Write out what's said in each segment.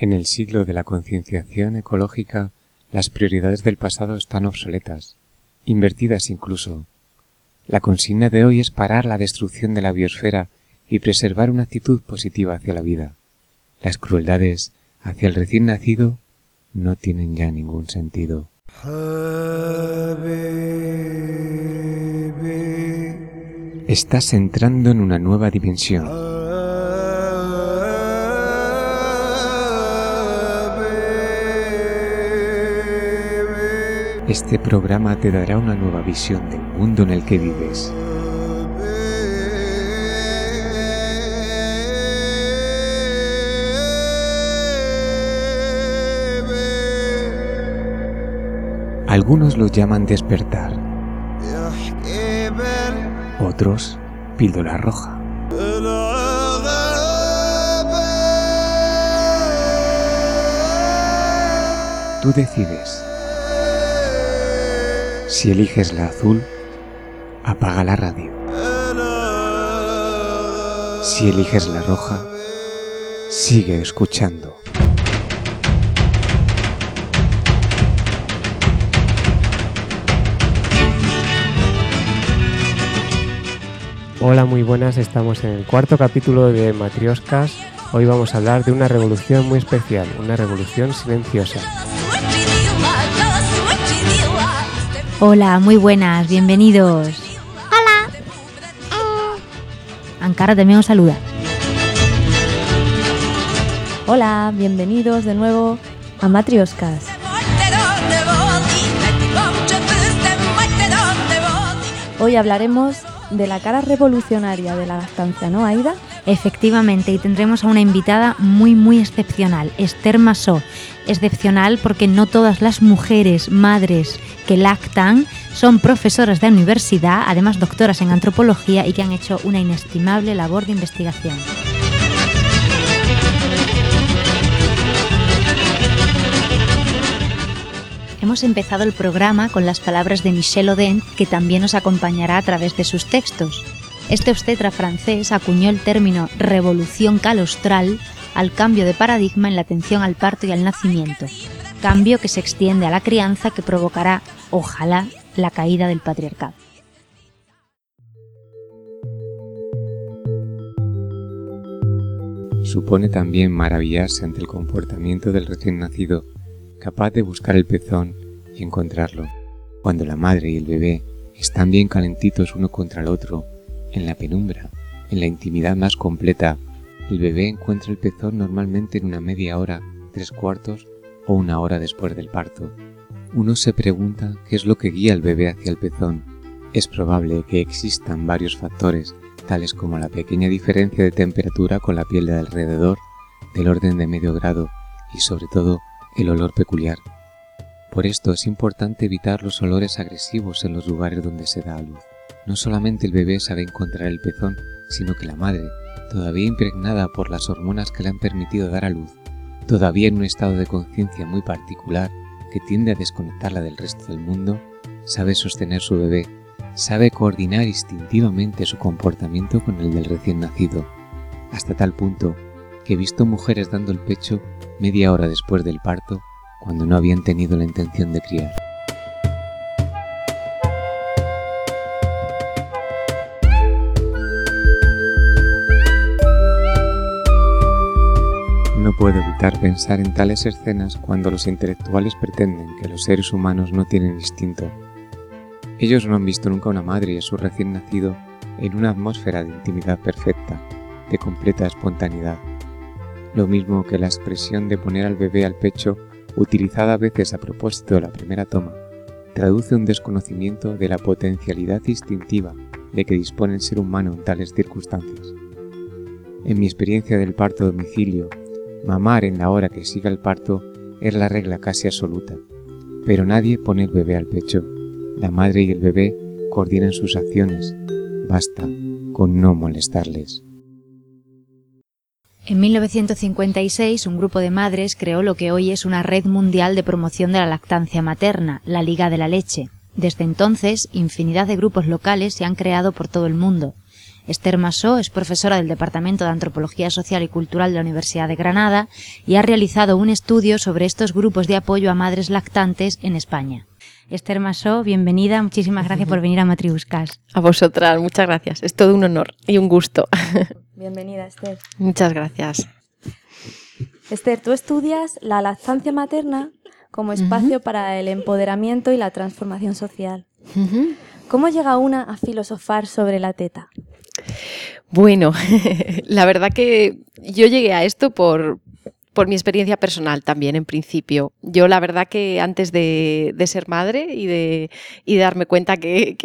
En el siglo de la concienciación ecológica, las prioridades del pasado están obsoletas, invertidas incluso. La consigna de hoy es parar la destrucción de la biosfera y preservar una actitud positiva hacia la vida. Las crueldades hacia el recién nacido no tienen ya ningún sentido. Estás entrando en una nueva dimensión. Este programa te dará una nueva visión del mundo en el que vives. Algunos lo llaman despertar, otros píldora roja. Tú decides. Si eliges la azul, apaga la radio. Si eliges la roja, sigue escuchando. Hola, muy buenas, estamos en el cuarto capítulo de Matrioscas. Hoy vamos a hablar de una revolución muy especial, una revolución silenciosa. Hola, muy buenas, bienvenidos. Hola. Ankara también os saluda. Hola, bienvenidos de nuevo a Matrioscas. Hoy hablaremos de la cara revolucionaria de la lactancia, ¿no, Aida? Efectivamente, y tendremos a una invitada muy, muy excepcional, Esther Masó. Excepcional porque no todas las mujeres, madres que lactan, son profesoras de universidad, además doctoras en antropología y que han hecho una inestimable labor de investigación. Hemos empezado el programa con las palabras de Michel Oden, que también nos acompañará a través de sus textos. Este obstetra francés acuñó el término revolución calostral al cambio de paradigma en la atención al parto y al nacimiento, cambio que se extiende a la crianza que provocará, ojalá, la caída del patriarcado. Supone también maravillarse ante el comportamiento del recién nacido capaz de buscar el pezón y encontrarlo. Cuando la madre y el bebé están bien calentitos uno contra el otro, en la penumbra, en la intimidad más completa, el bebé encuentra el pezón normalmente en una media hora, tres cuartos o una hora después del parto. Uno se pregunta qué es lo que guía al bebé hacia el pezón. Es probable que existan varios factores, tales como la pequeña diferencia de temperatura con la piel de alrededor, del orden de medio grado y sobre todo el olor peculiar. Por esto es importante evitar los olores agresivos en los lugares donde se da a luz. No solamente el bebé sabe encontrar el pezón, sino que la madre, todavía impregnada por las hormonas que le han permitido dar a luz, todavía en un estado de conciencia muy particular que tiende a desconectarla del resto del mundo, sabe sostener su bebé, sabe coordinar instintivamente su comportamiento con el del recién nacido, hasta tal punto que he visto mujeres dando el pecho media hora después del parto cuando no habían tenido la intención de criar. No puedo evitar pensar en tales escenas cuando los intelectuales pretenden que los seres humanos no tienen instinto. Ellos no han visto nunca una madre y a su recién nacido en una atmósfera de intimidad perfecta, de completa espontaneidad lo mismo que la expresión de poner al bebé al pecho, utilizada a veces a propósito de la primera toma, traduce un desconocimiento de la potencialidad instintiva de que dispone el ser humano en tales circunstancias. En mi experiencia del parto a domicilio, mamar en la hora que siga el parto es la regla casi absoluta, pero nadie pone el bebé al pecho. La madre y el bebé coordinan sus acciones. Basta con no molestarles. En 1956, un grupo de madres creó lo que hoy es una red mundial de promoción de la lactancia materna, la Liga de la Leche. Desde entonces, infinidad de grupos locales se han creado por todo el mundo. Esther Masó es profesora del Departamento de Antropología Social y Cultural de la Universidad de Granada y ha realizado un estudio sobre estos grupos de apoyo a madres lactantes en España. Esther Masó, bienvenida. Muchísimas gracias por venir a Matriuscas. A vosotras, muchas gracias. Es todo un honor y un gusto. Bienvenida, Esther. Muchas gracias. Esther, tú estudias la lactancia materna como espacio para el empoderamiento y la transformación social. ¿Cómo llega una a filosofar sobre la teta? Bueno, la verdad que yo llegué a esto por, por mi experiencia personal también, en principio. Yo la verdad que antes de, ser madre y de, darme cuenta que,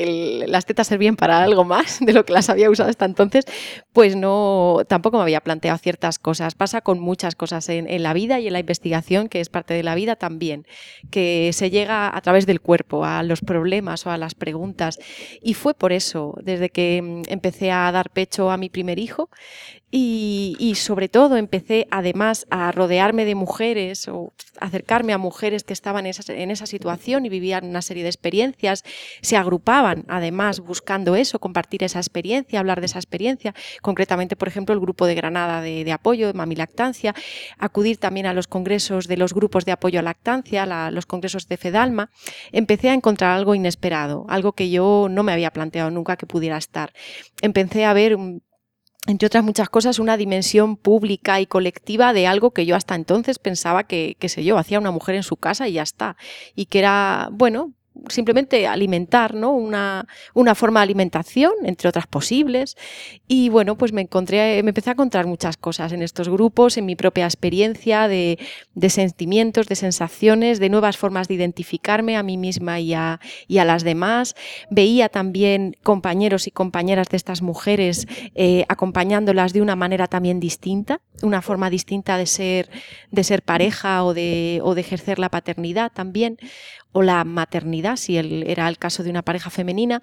las tetas servían para algo más de lo que las había usado hasta entonces, pues no, tampoco me había planteado ciertas cosas. Pasa con muchas cosas en, en la vida y en la investigación, que es parte de la vida también, que se llega a través del cuerpo, a los problemas o a las preguntas. Y fue por eso, desde que mm, empecé a dar pecho a mi primer hijo, y, sobre todo empecé además a rodearme de mujeres o acercarme a mujeres que estaban en esa, situación y vivían una serie de experiencias, se agrupaban además buscando eso, compartir esa experiencia, hablar de esa experiencia, concretamente por ejemplo el grupo de Granada de, apoyo de Mami Lactancia, acudir también a los congresos de los grupos de apoyo a lactancia, los congresos de Fedalma, empecé a encontrar algo inesperado, algo que yo no me había planteado nunca que pudiera estar. Empecé a ver entre otras muchas cosas, una dimensión pública y colectiva de algo que yo hasta entonces pensaba que, qué sé yo, hacía una mujer en su casa y ya está. Y que era, bueno, simplemente alimentar, ¿no? Una, una, forma de alimentación, entre otras posibles. Y bueno, pues me encontré, me empecé a encontrar muchas cosas en estos grupos, en mi propia experiencia de, de sentimientos, de sensaciones, de nuevas formas de identificarme a mí misma y a, y a las demás. Veía también compañeros y compañeras de estas mujeres eh, acompañándolas de una manera también distinta, una forma distinta de ser, de ser pareja o de, o de ejercer la paternidad también o la maternidad, si era el caso de una pareja femenina,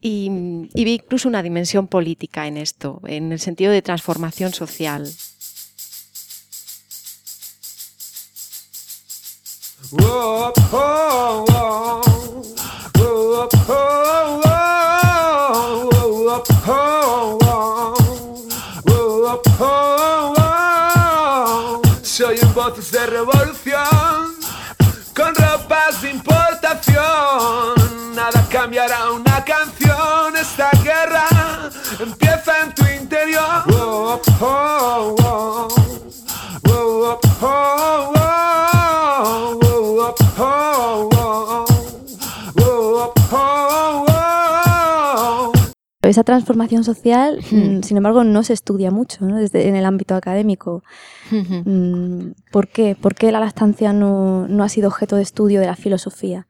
y, vi incluso una dimensión política en esto, en el sentido de transformación social. Esa transformación social, mm, sin embargo, no se estudia mucho Desde, en el ámbito académico. Mm, ¿Por qué? ¿Por qué la lactancia no, no ha sido objeto de estudio de la filosofía?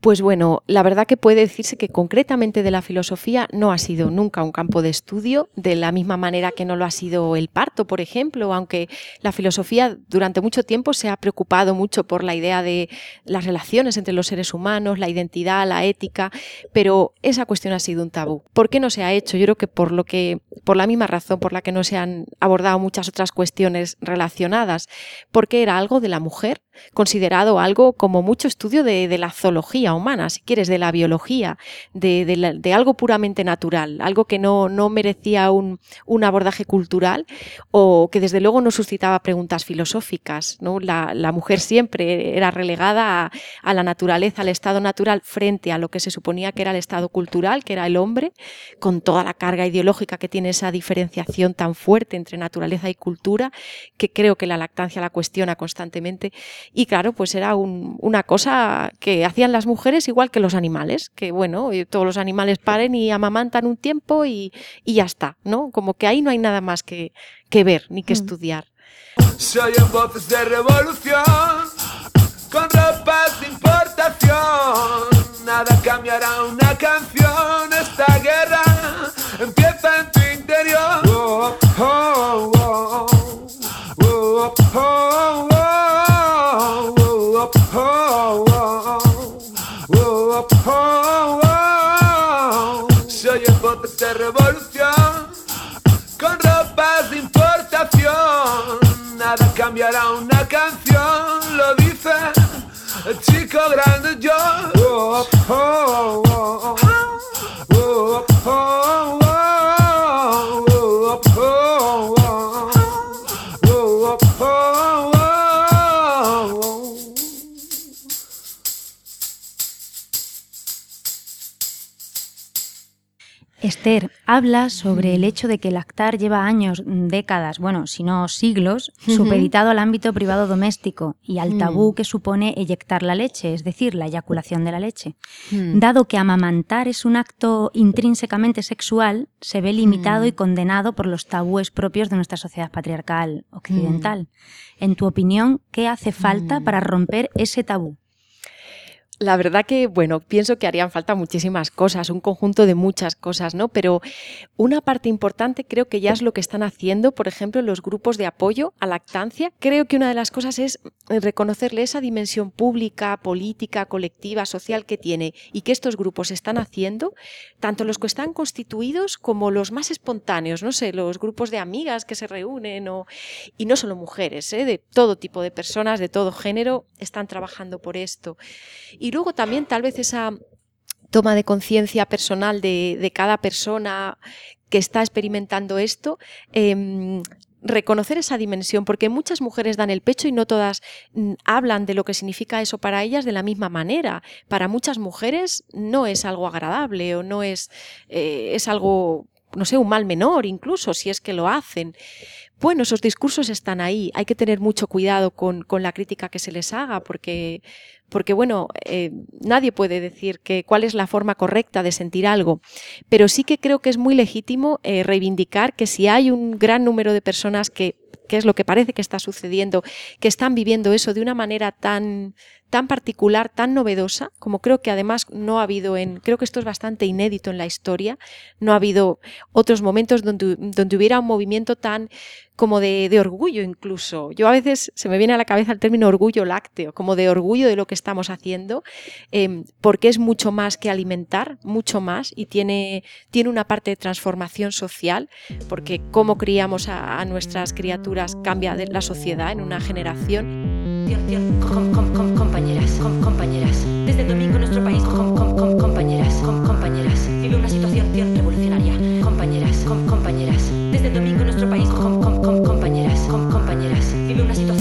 Pues bueno, la verdad que puede decirse que concretamente de la filosofía no ha sido nunca un campo de estudio, de la misma manera que no lo ha sido el parto, por ejemplo, aunque la filosofía durante mucho tiempo se ha preocupado mucho por la idea de las relaciones entre los seres humanos, la identidad, la ética, pero esa cuestión ha sido un tabú. ¿Por qué no se ha hecho? Yo creo que por lo que por la misma razón por la que no se han abordado muchas otras cuestiones relacionadas, porque era algo de la mujer, considerado algo como mucho estudio de, la zoología humana, si quieres, de la biología, de, algo puramente natural, algo que no, no merecía un, abordaje cultural o que desde luego no suscitaba preguntas filosóficas. ¿no? La, mujer siempre era relegada a, la naturaleza, al estado natural, frente a lo que se suponía que era el estado cultural, que era el hombre, con toda la carga ideológica que tiene esa diferenciación tan fuerte entre naturaleza y cultura, que creo que la lactancia la cuestiona constantemente. Y claro, pues era una cosa que hacían las mujeres igual que los animales, que bueno, todos los animales paren y amamantan un tiempo y, ya está, ¿no? Como que ahí no hay nada más que, que ver ni que mm. estudiar. Soy en voces de revolución, con ropas de importación. Nada cambiará una canción, esta guerra empieza en tu interior. Oh, oh, oh, cambiará una canción, lo dice el chico grande yo. oh, oh, oh, Esther, habla sobre el hecho de que lactar lleva años, décadas, bueno, si no siglos, supeditado al ámbito privado doméstico y al tabú mm. que supone eyectar la leche, es decir, la eyaculación de la leche. Mm. Dado que amamantar es un acto intrínsecamente sexual, se ve limitado y mm. condenado por los tabúes propios de nuestra sociedad patriarcal occidental. En tu opinión, ¿qué hace falta para romper ese tabú? La verdad que, bueno, pienso que harían falta muchísimas cosas, un conjunto de muchas cosas, ¿no? Pero una parte importante creo que ya es lo que están haciendo, por ejemplo, los grupos de apoyo a lactancia. Creo que una de las cosas es reconocerle esa dimensión pública, política, colectiva, social que tiene y que estos grupos están haciendo, tanto los que están constituidos como los más espontáneos, no sé, los grupos de amigas que se reúnen y no solo mujeres, ¿eh? de todo tipo de personas, de todo género, están trabajando por esto. Luego también tal vez esa toma de conciencia personal de, cada persona que está experimentando esto, em, reconocer esa dimensión, porque muchas mujeres dan el pecho y no todas mm, hablan de lo que significa eso para ellas de la misma manera. Para muchas mujeres no es algo agradable o no es, eh, es algo, no sé, un mal menor incluso, si es que lo hacen. Bueno, esos discursos están ahí. Hay que tener mucho cuidado con, con la crítica que se les haga, porque, porque bueno, eh, nadie puede decir que cuál es la forma correcta de sentir algo, pero sí que creo que es muy legítimo eh, reivindicar que si hay un gran número de personas que, que es lo que parece que está sucediendo, que están viviendo eso de una manera tan tan particular, tan novedosa, como creo que además no ha habido en, creo que esto es bastante inédito en la historia, no ha habido otros momentos donde, donde hubiera un movimiento tan como de, orgullo incluso. Yo a veces se me viene a la cabeza el término orgullo lácteo, como de orgullo de lo que estamos haciendo, em, porque es mucho más que alimentar, mucho más, y tiene, tiene una parte de transformación social, porque cómo criamos a, nuestras criaturas cambia la sociedad en una generación compañeras, compañeras. Desde el domingo nuestro país, compañeras, compañeras. Vive una situación revolucionaria, compañeras, compañeras. Desde el domingo nuestro país, compañeras, compañeras. Vive una situación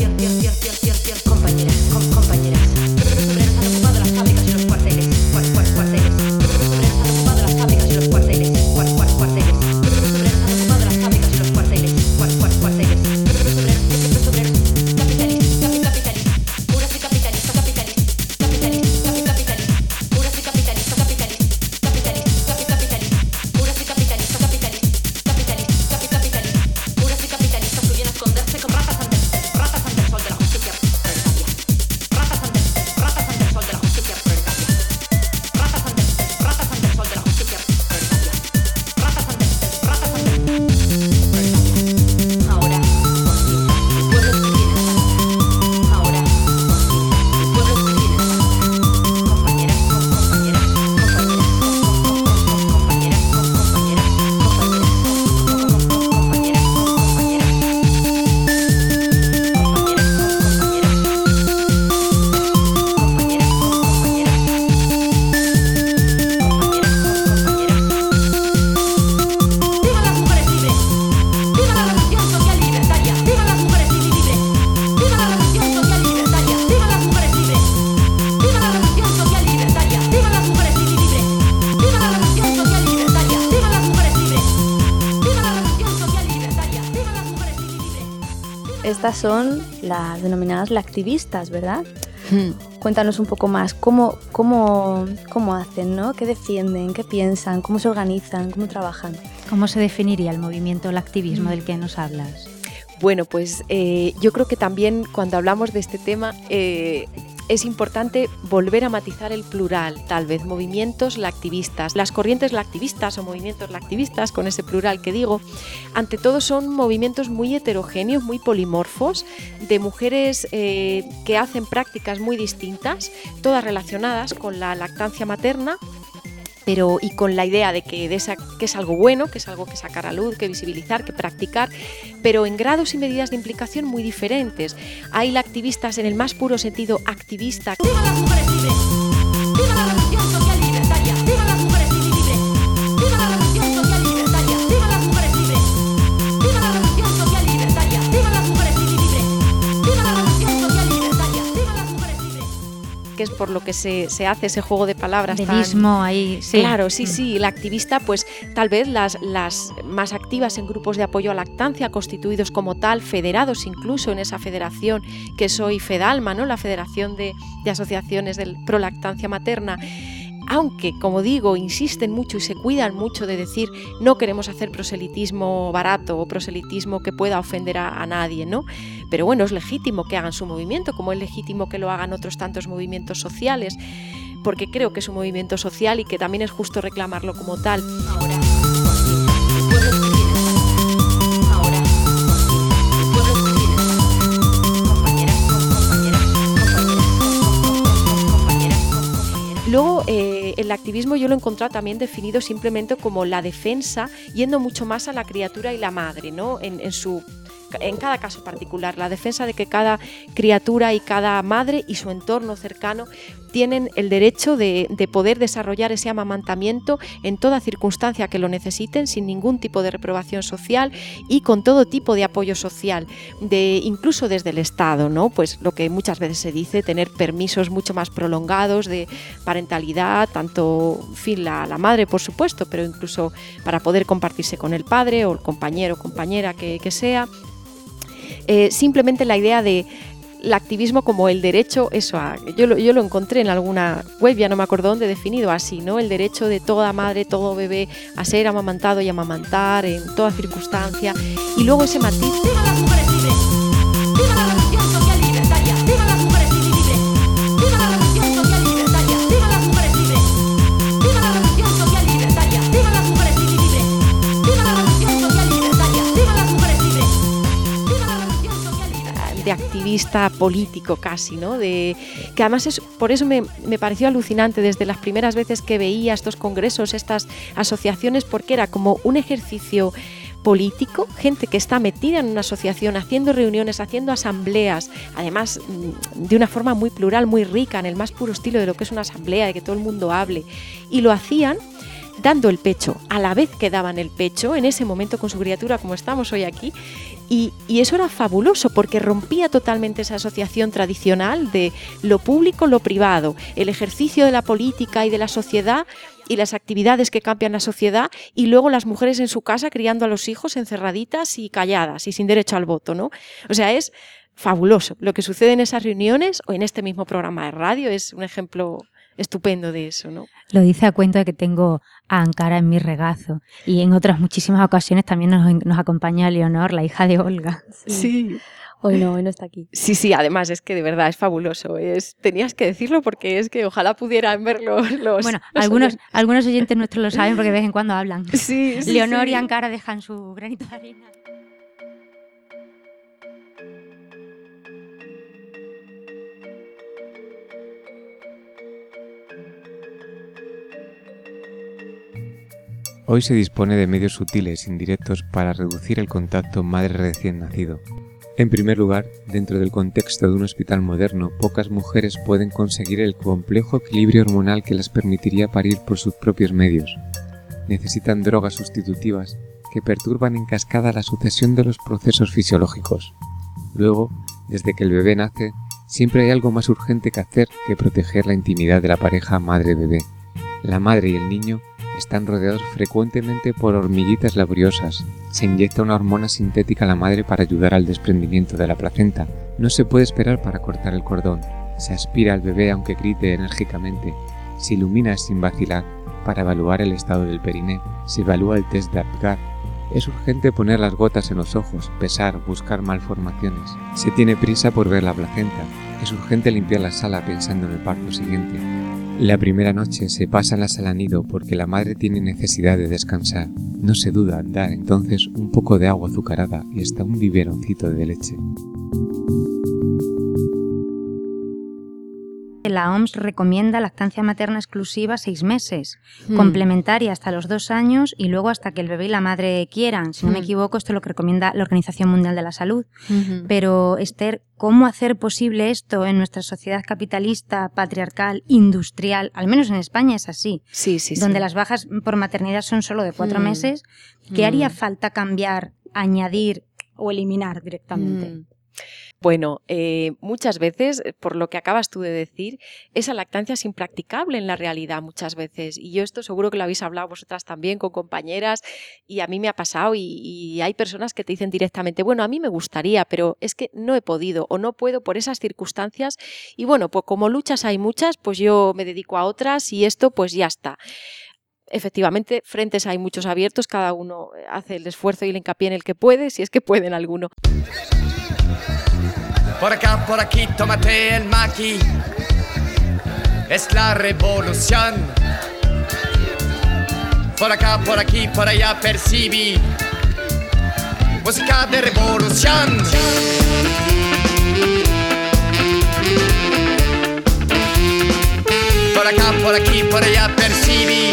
son las denominadas lactivistas, ¿verdad? Hmm. Cuéntanos un poco más, ¿cómo, cómo, cómo hacen, ¿no? ¿Qué defienden? ¿Qué piensan? ¿Cómo se organizan? ¿Cómo trabajan? ¿Cómo se definiría el movimiento lactivismo del que nos hablas? Bueno, pues eh, yo creo que también cuando hablamos de este tema eh, es importante volver a matizar el plural, tal vez movimientos lactivistas. Las corrientes lactivistas o movimientos lactivistas, con ese plural que digo, ante todo son movimientos muy heterogéneos, muy polimorfos, de mujeres eh, que hacen prácticas muy distintas, todas relacionadas con la lactancia materna pero y con la idea de que, de esa, que es algo bueno, que es algo que sacar a luz, que visibilizar, que practicar, pero en grados y medidas de implicación muy diferentes. Hay la activistas en el más puro sentido activista. Que es por lo que se, hace ese juego de palabras. Ahí, sí. Claro, sí, mm. sí. La activista, pues tal vez las, las más activas en grupos de apoyo a lactancia, constituidos como tal, federados incluso en esa federación que soy FEDALMA, ¿no? La Federación de, de Asociaciones de Prolactancia Materna aunque, como digo, insisten mucho y se cuidan mucho de decir no queremos hacer proselitismo barato o proselitismo que pueda ofender a, nadie, ¿no? Pero bueno, es legítimo que hagan su movimiento, como es legítimo que lo hagan otros tantos movimientos sociales, porque creo que es un movimiento social y que también es justo reclamarlo como tal. Luego, eh, el activismo yo lo he encontrado también definido simplemente como la defensa, yendo mucho más a la criatura y la madre, ¿no? en su en cada caso particular, la defensa de que cada criatura y cada madre y su entorno cercano tienen el derecho de, poder desarrollar ese amamantamiento en toda circunstancia que lo necesiten, sin ningún tipo de reprobación social y con todo tipo de apoyo social, de, incluso desde el Estado, ¿no? Pues lo que muchas veces se dice, tener permisos mucho más prolongados de parentalidad, tanto fin, la, la madre, por supuesto, pero incluso para poder compartirse con el padre o el compañero o compañera que, que sea. Eh, simplemente la idea de el activismo como el derecho, eso, yo, lo, yo lo encontré en alguna web, ya no me acuerdo dónde, definido así, ¿no? El derecho de toda madre, todo bebé a ser amamantado y amamantar en toda circunstancia. Y luego ese matiz... de activista político casi, ¿no? De, que además es, por eso me, me, pareció alucinante desde las primeras veces que veía estos congresos, estas asociaciones, porque era como un ejercicio político, gente que está metida en una asociación, haciendo reuniones, haciendo asambleas, además mm, de una forma muy plural, muy rica, en el más puro estilo de lo que es una asamblea, de que todo el mundo hable, y lo hacían dando el pecho, a la vez que daban el pecho, en ese momento con su criatura como estamos hoy aquí, y, eso era fabuloso porque rompía totalmente esa asociación tradicional de lo público, lo privado, el ejercicio de la política y de la sociedad y las actividades que cambian la sociedad y luego las mujeres en su casa criando a los hijos encerraditas y calladas y sin derecho al voto, ¿no? O sea, es fabuloso. Lo que sucede en esas reuniones o en este mismo programa de radio es un ejemplo estupendo de eso, ¿no? Lo dice a cuento de que tengo a Ankara en mi regazo y en otras muchísimas ocasiones también nos, acompaña Leonor, la hija de Olga. Sí. Hoy no, hoy no está aquí. Sí, sí, además es que de verdad es fabuloso. Es, tenías que decirlo porque es que ojalá pudieran verlo los. Bueno, algunos, oyentes. algunos oyentes nuestros lo saben porque de vez en cuando hablan. Sí, sí Leonor y Ankara dejan su granito de arena. Hoy se dispone de medios sutiles indirectos para reducir el contacto madre recién nacido. En primer lugar, dentro del contexto de un hospital moderno, pocas mujeres pueden conseguir el complejo equilibrio hormonal que les permitiría parir por sus propios medios. Necesitan drogas sustitutivas que perturban en cascada la sucesión de los procesos fisiológicos. Luego, desde que el bebé nace, siempre hay algo más urgente que hacer que proteger la intimidad de la pareja madre-bebé. La madre y el niño están rodeados frecuentemente por hormiguitas laboriosas. Se inyecta una hormona sintética a la madre para ayudar al desprendimiento de la placenta. No se puede esperar para cortar el cordón. Se aspira al bebé aunque grite enérgicamente. Se ilumina sin vacilar para evaluar el estado del periné. Se evalúa el test de Apgar. Es urgente poner las gotas en los ojos, pesar, buscar malformaciones. Se tiene prisa por ver la placenta. Es urgente limpiar la sala pensando en el parto siguiente. La primera noche se pasa en la sala nido porque la madre tiene necesidad de descansar. No se duda en dar entonces un poco de agua azucarada y hasta un biberoncito de leche. La OMS recomienda lactancia materna exclusiva seis meses, hmm. complementaria hasta los dos años y luego hasta que el bebé y la madre quieran. Si no me hmm. equivoco, esto es lo que recomienda la Organización Mundial de la Salud. Pero, Esther, ¿cómo hacer posible esto en nuestra sociedad capitalista, patriarcal, industrial? Al menos en España es así. Sí, sí, donde las bajas por maternidad son solo de cuatro hmm. meses. ¿Qué haría falta cambiar, añadir o eliminar directamente? Bueno, eh, muchas veces, eh, por lo que acabas tú de decir, esa lactancia es impracticable en la realidad muchas veces. Y yo esto seguro que lo habéis hablado vosotras también con compañeras y a mí me ha pasado y, hay personas que te dicen directamente, bueno, a mí me gustaría, pero es que no he podido o no puedo por esas circunstancias. Y bueno, pues como luchas hay muchas, pues yo me dedico a otras y esto pues ya está efectivamente, frentes hay muchos abiertos, cada uno hace el esfuerzo y el hincapié en el que puede, si es que pueden alguno. Por acá, por aquí, tómate el maqui. Es la revolución. Por acá, por aquí, por allá percibí. Música de revolución. Por acá, por aquí, por allá percibí.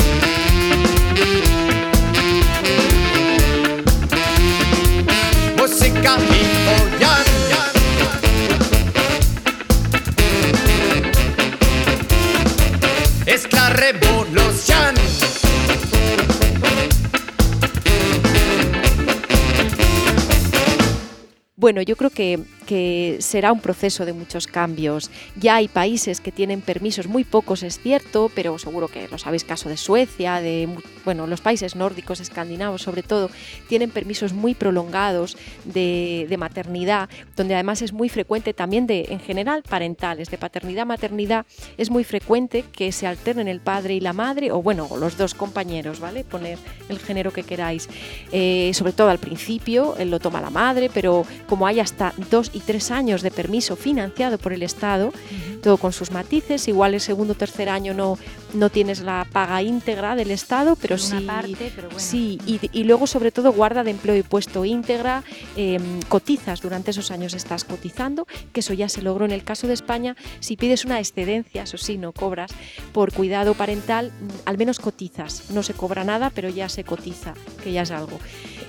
Bueno, yo creo que que será un proceso de muchos cambios. Ya hay países que tienen permisos, muy pocos es cierto, pero seguro que lo sabéis, caso de Suecia, de bueno, los países nórdicos, escandinavos sobre todo, tienen permisos muy prolongados de, maternidad, donde además es muy frecuente también de, en general, parentales, de paternidad, maternidad, es muy frecuente que se alternen el padre y la madre, o bueno, los dos compañeros, ¿vale? Poner el género que queráis. Eh, sobre todo al principio, él lo toma la madre, pero como hay hasta dos y tres años de permiso financiado por el Estado, todo con sus matices. Igual el segundo o tercer año no, no tienes la paga íntegra del Estado, pero sí. Sí, y, luego sobre todo guarda de empleo y puesto íntegra, em, cotizas durante esos años estás cotizando, que eso ya se logró en el caso de España. Si pides una excedencia, eso sí, no cobras, por cuidado parental, al menos cotizas. No se cobra nada, pero ya se cotiza, que ya es algo.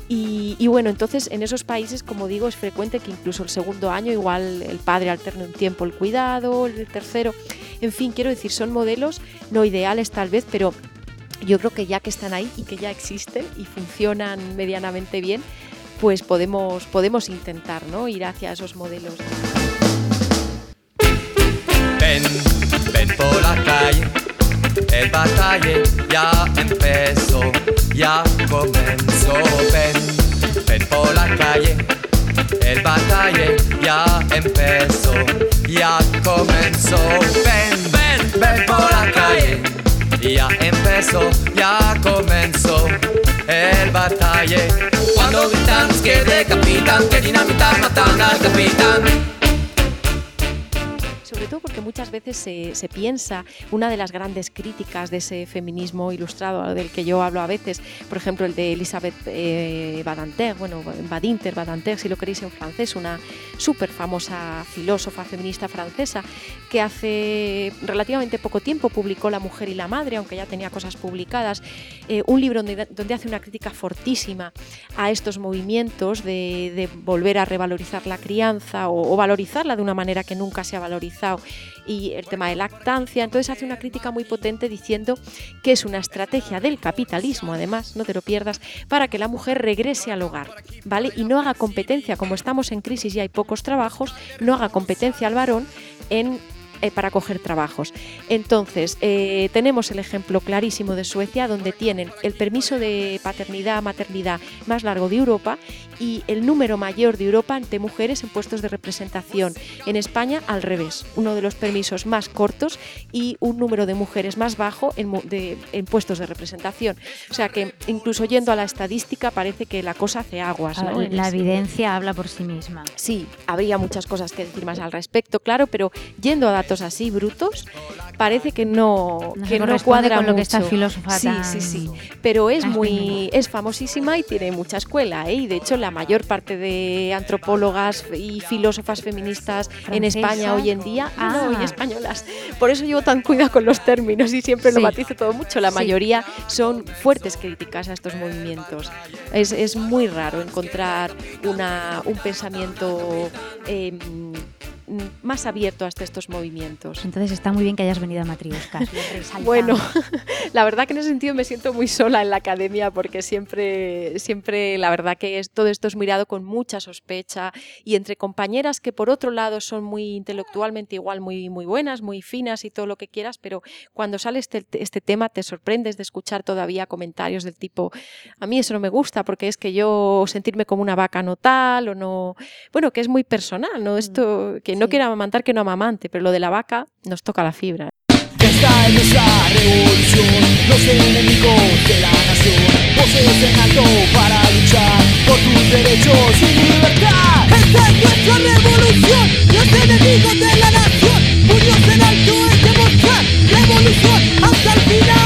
Y, bueno, entonces en esos países, como digo, es frecuente que incluso el segundo año igual el padre alterne un tiempo el cuidado, el tercero, en fin, quiero decir, son modelos no ideales tal vez, pero yo creo que ya que están ahí y que ya existen y funcionan medianamente bien, pues podemos, podemos intentar ¿no? ir hacia esos modelos. Ven, ven por la calle el batalle ya empezó, ya comenzó. Ven, ven por la calle. El batalle ya empezó, ya comenzó. Ven, ven, ven por la calle. Ya empezó, ya comenzó el batalle. Cuando gritan que decapitan, que dinamita matan al capitán sobre todo porque muchas veces se, piensa, una de las grandes críticas de ese feminismo ilustrado del que yo hablo a veces, por ejemplo el de Elisabeth eh, Badinter, bueno, Badinter, Badinter, si lo queréis en francés, una súper famosa filósofa feminista francesa que hace relativamente poco tiempo publicó La mujer y la madre, aunque ya tenía cosas publicadas, eh, un libro donde, donde, hace una crítica fortísima a estos movimientos de, volver a revalorizar la crianza o valorizarla de una manera que nunca se ha valorizado y el tema de lactancia. Entonces hace una crítica muy potente diciendo que es una estrategia del capitalismo, además, no te lo pierdas, para que la mujer regrese al hogar, ¿vale? Y no haga competencia, como estamos en crisis y hay pocos trabajos, no haga competencia al varón en eh, para coger trabajos. Entonces, eh, tenemos el ejemplo clarísimo de Suecia, donde tienen el permiso de paternidad, maternidad más largo de Europa y el número mayor de Europa ante mujeres en puestos de representación. En España, al revés, uno de los permisos más cortos y un número de mujeres más bajo en, puestos de representación. O sea que, incluso yendo a la estadística, parece que la cosa hace aguas. La evidencia habla por sí misma. Sí, habría muchas cosas que decir más al respecto, claro, pero yendo a datos así brutos, parece que no, que no cuadra con lo que esta filósofa sí, sí, sí. Pero es muy es famosísima y tiene mucha escuela, ¿eh? y de hecho la mayor parte de antropólogas y filósofas feministas en España hoy en día, ah. no, y españolas. Por eso llevo tan cuidado con los términos y siempre lo matizo todo mucho. La mayoría son fuertes críticas a estos movimientos. Es, es muy raro encontrar una, un pensamiento em, más abierto hasta estos movimientos. Entonces está muy bien que hayas venido a Matriuscas. bueno, la verdad que en ese sentido me siento muy sola en la academia porque siempre, siempre la verdad que es, todo esto es mirado con mucha sospecha y entre compañeras que por otro lado son muy intelectualmente igual muy, muy buenas, muy finas y todo lo que quieras, pero cuando sale este, este tema te sorprendes de escuchar todavía comentarios del tipo, a mí eso no me gusta porque es que yo sentirme como una vaca no tal o no, bueno, que es muy personal, ¿no? Esto, mm, no quiera amamantar que no amamante, pero lo de la vaca nos toca la fibra. Esta es nuestra revolución, los enemigos de la nación, voces en alto para luchar por tus derechos y libertad. Esta es nuestra revolución, los enemigos de la nación, puños en alto es demostrar revolución hasta el final.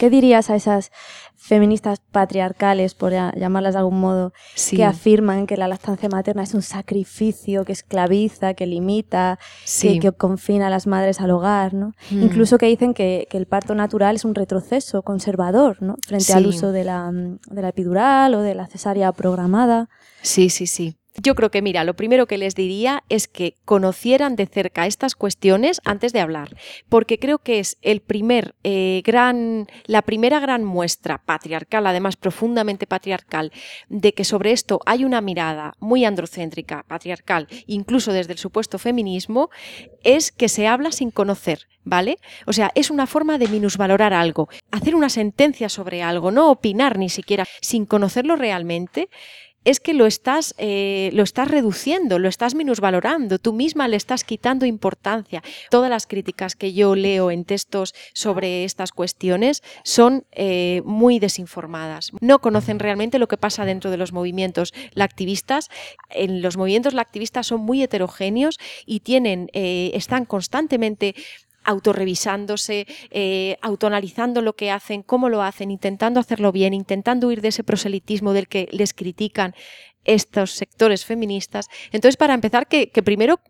¿Qué dirías a esas feministas patriarcales, por llamarlas de algún modo, que afirman que la lactancia materna es un sacrificio que esclaviza, que limita, que, confina a las madres al hogar, ¿no? Mm. Incluso que dicen que, el parto natural es un retroceso conservador, ¿no? Frente al uso de la, de la epidural o de la cesárea programada. Sí, sí, sí. Yo creo que, mira, lo primero que les diría es que conocieran de cerca estas cuestiones antes de hablar, porque creo que es el primer eh, gran, la primera gran muestra patriarcal, además profundamente patriarcal, de que sobre esto hay una mirada muy androcéntrica, patriarcal, incluso desde el supuesto feminismo, es que se habla sin conocer. ¿Vale? O sea, es una forma de minusvalorar algo, hacer una sentencia sobre algo, no opinar ni siquiera sin conocerlo realmente, es que lo estás, eh, lo estás reduciendo, lo estás minusvalorando, tú misma le estás quitando importancia. Todas las críticas que yo leo en textos sobre estas cuestiones son eh, muy desinformadas. No conocen realmente lo que pasa dentro de los movimientos lactivistas. En los movimientos lactivistas son muy heterogéneos y tienen, eh, están constantemente autorrevisándose, eh, autoanalizando lo que hacen, cómo lo hacen, intentando hacerlo bien, intentando huir de ese proselitismo del que les critican estos sectores feministas. Entonces, para empezar, que, primero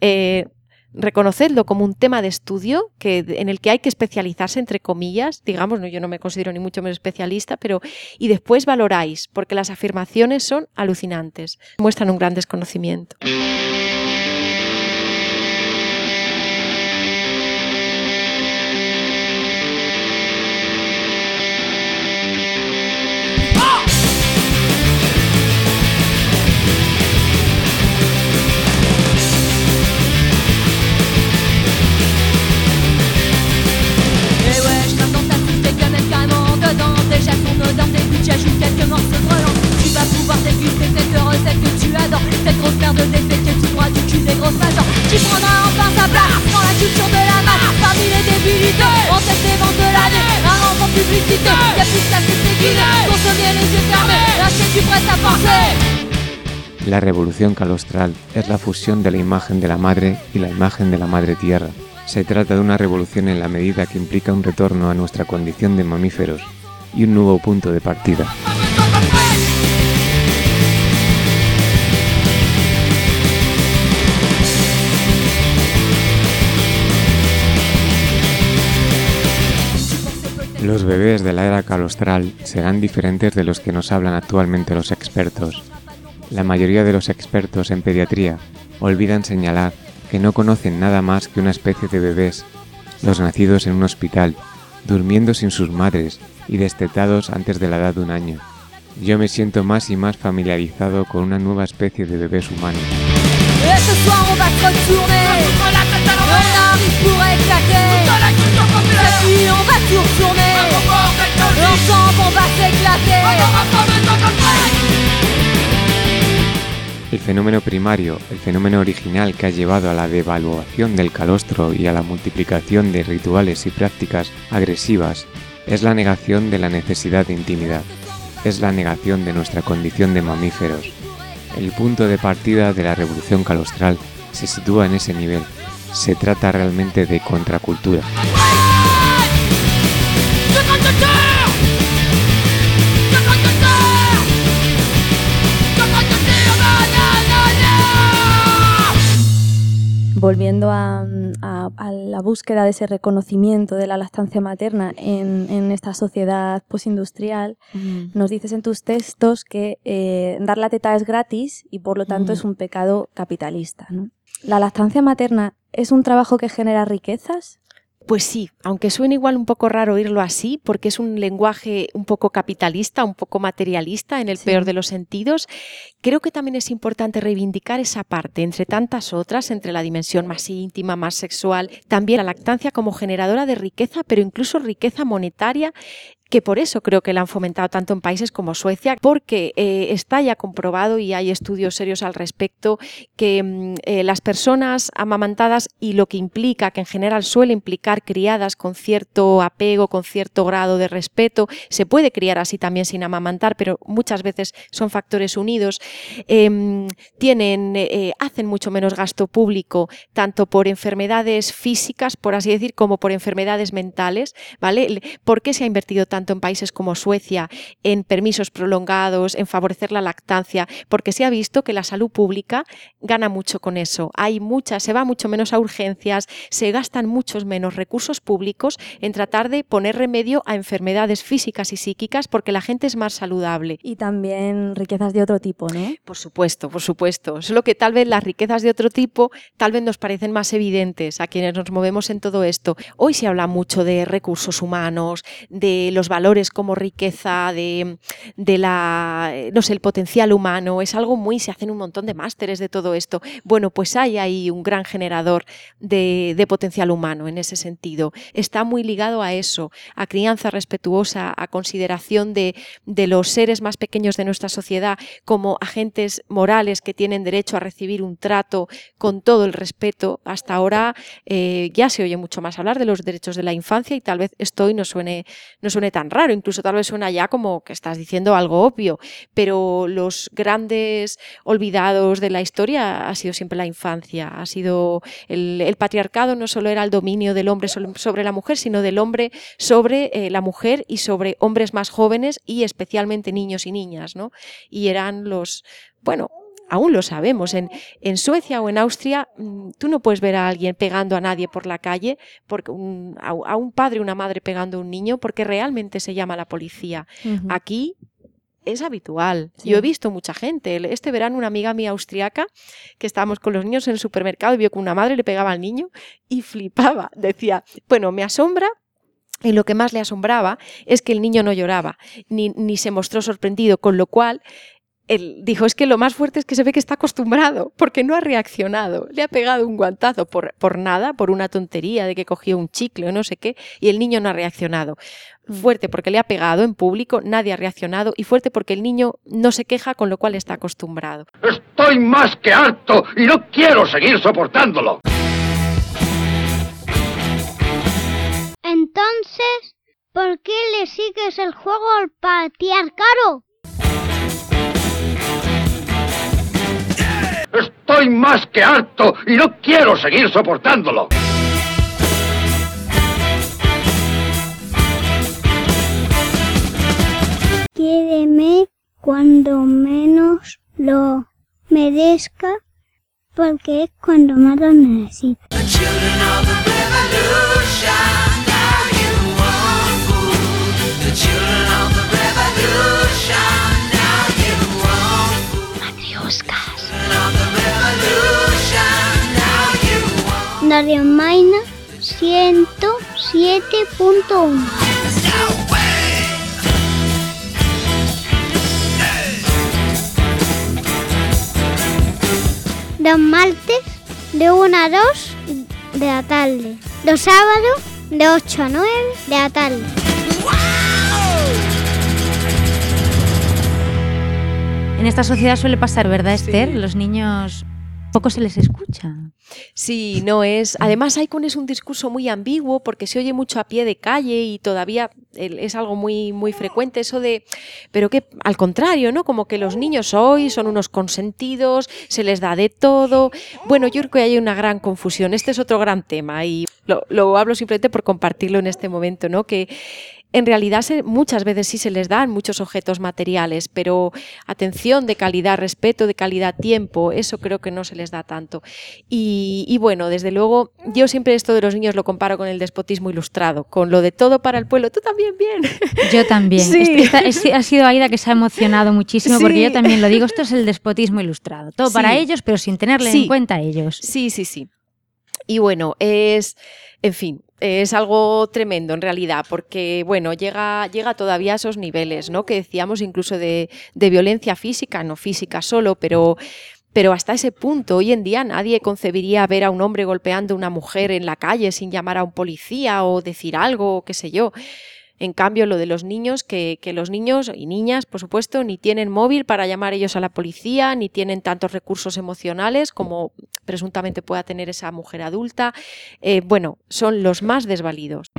eh, reconocedlo como un tema de estudio que, en el que hay que especializarse, entre comillas, digamos, yo no me considero ni mucho menos especialista, pero y después valoráis, porque las afirmaciones son alucinantes, muestran un gran desconocimiento. La revolución calostral es la fusión de la imagen de la madre y la imagen de la madre tierra. Se trata de una revolución en la medida que implica un retorno a nuestra condición de mamíferos y un nuevo punto de partida. Los bebés de la era calostral serán diferentes de los que nos hablan actualmente los expertos. La mayoría de los expertos en pediatría olvidan señalar que no conocen nada más que una especie de bebés, los nacidos en un hospital, durmiendo sin sus madres y destetados antes de la edad de un año. Yo me siento más y más familiarizado con una nueva especie de bebés humanos. El fenómeno primario, el fenómeno original que ha llevado a la devaluación del calostro y a la multiplicación de rituales y prácticas agresivas, es la negación de la necesidad de intimidad, es la negación de nuestra condición de mamíferos. El punto de partida de la revolución calostral se sitúa en ese nivel. Se trata realmente de contracultura. Volviendo a, a, la búsqueda de ese reconocimiento de la lactancia materna en, esta sociedad postindustrial, mm. nos dices en tus textos que eh, dar la teta es gratis y por lo tanto es un pecado capitalista. ¿La lactancia materna es un trabajo que genera riquezas? Pues sí, aunque suene igual un poco raro oírlo así, porque es un lenguaje un poco capitalista, un poco materialista en el peor de los sentidos, creo que también es importante reivindicar esa parte, entre tantas otras, entre la dimensión más íntima, más sexual, también la lactancia como generadora de riqueza, pero incluso riqueza monetaria que por eso creo que la han fomentado tanto en países como Suecia, porque eh, está ya comprobado y hay estudios serios al respecto que mm, eh, las personas amamantadas y lo que implica, que en general suele implicar criadas con cierto apego, con cierto grado de respeto, se puede criar así también sin amamantar, pero muchas veces son factores unidos, em, tienen, eh, hacen mucho menos gasto público, tanto por enfermedades físicas, por así decir, como por enfermedades mentales, ¿vale? ¿Por qué se ha invertido tanto tanto en países como Suecia, en permisos prolongados, en favorecer la lactancia, porque se ha visto que la salud pública gana mucho con eso. Hay muchas, se va mucho menos a urgencias, se gastan muchos menos recursos públicos en tratar de poner remedio a enfermedades físicas y psíquicas porque la gente es más saludable. Y también riquezas de otro tipo, ¿no? Por supuesto, por supuesto. Solo que tal vez las riquezas de otro tipo tal vez nos parecen más evidentes a quienes nos movemos en todo esto. Hoy se habla mucho de recursos humanos, de los valores como riqueza, de, la, no sé, el potencial humano, es algo muy, se hacen un montón de másteres de todo esto. Bueno, pues hay ahí un gran generador de, potencial humano en ese sentido. Está muy ligado a eso, a crianza respetuosa, a consideración de, los seres más pequeños de nuestra sociedad como agentes morales que tienen derecho a recibir un trato con todo el respeto. Hasta ahora eh, ya se oye mucho más hablar de los derechos de la infancia y tal vez esto hoy no suene, no suene tan raro, incluso tal vez suena ya como que estás diciendo algo obvio, pero los grandes olvidados de la historia ha sido siempre la infancia, ha sido el, patriarcado no solo era el dominio del hombre sobre la mujer, sino del hombre sobre eh, la mujer y sobre hombres más jóvenes y especialmente niños y niñas, ¿no? Y eran los, bueno, aún lo sabemos, en, en, Suecia o en Austria mm, tú no puedes ver a alguien pegando a nadie por la calle, porque a, un padre o una madre pegando a un niño, porque realmente se llama la policía. Aquí es habitual. Yo he visto mucha gente. Este verano una amiga mía austriaca que estábamos con los niños en el supermercado y vio que una madre le pegaba al niño y flipaba. Decía, bueno, me asombra y lo que más le asombraba es que el niño no lloraba, ni, ni, se mostró sorprendido, con lo cual él dijo, es que lo más fuerte es que se ve que está acostumbrado, porque no ha reaccionado. Le ha pegado un guantazo por, por nada, por una tontería de que cogió un chicle o no sé qué, y el niño no ha reaccionado. Fuerte porque le ha pegado en público, nadie ha reaccionado, y fuerte porque el niño no se queja, con lo cual está acostumbrado. Estoy más que harto y no quiero seguir soportándolo. Entonces, ¿por qué le sigues el juego al patriarcado? Estoy más que harto y no quiero seguir soportándolo. Quédeme cuando menos lo merezca, porque es cuando más lo necesito. Radio Maina 107.1. Los martes de 1 a 2 de la tarde. Los sábados de 8 a 9 de la tarde. En esta sociedad suele pasar, ¿verdad, Esther? Los niños poco se les escucha. Sí, no es. Además, Icon es un discurso muy ambiguo porque se oye mucho a pie de calle y todavía es algo muy, muy frecuente eso de. Pero que al contrario, ¿no? Como que los niños hoy son unos consentidos, se les da de todo. Bueno, yo creo que hay una gran confusión. Este es otro gran tema y lo, lo hablo simplemente por compartirlo en este momento, ¿no? Que en realidad muchas veces sí se les dan muchos objetos materiales, pero atención de calidad, respeto de calidad, tiempo, eso creo que no se les da tanto. Y, bueno, desde luego, yo siempre esto de los niños lo comparo con el despotismo ilustrado, con lo de todo para el pueblo. Tú también bien. Yo también. ha sido Aida que se ha emocionado muchísimo porque yo también lo digo, esto es el despotismo ilustrado. Todo para ellos, pero sin tenerle en cuenta a ellos. Sí, sí, sí. Y bueno, es, en fin, es algo tremendo en realidad, porque bueno, llega, llega todavía a esos niveles, ¿no? Que decíamos incluso de, violencia física, no física solo, pero pero hasta ese punto, hoy en día nadie concebiría ver a un hombre golpeando a una mujer en la calle sin llamar a un policía o decir algo, qué sé yo. En cambio, lo de los niños, que, los niños y niñas, por supuesto, ni tienen móvil para llamar ellos a la policía, ni tienen tantos recursos emocionales como presuntamente pueda tener esa mujer adulta. Eh, bueno, son los más desvalidos.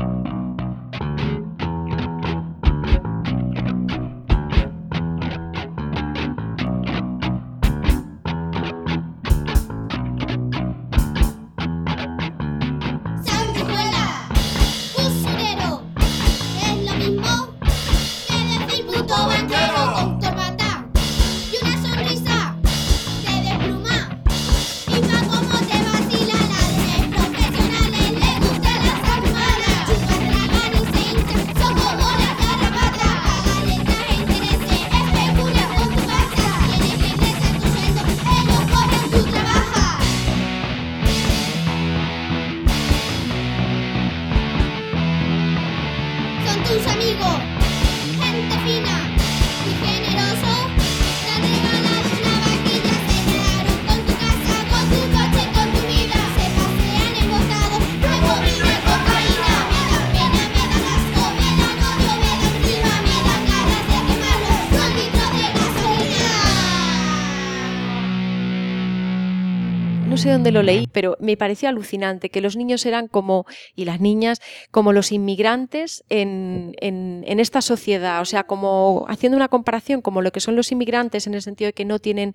Donde lo leí, pero me pareció alucinante que los niños eran como, y las niñas, como los inmigrantes en, esta sociedad, o sea, como haciendo una comparación como lo que son los inmigrantes en el sentido de que no tienen,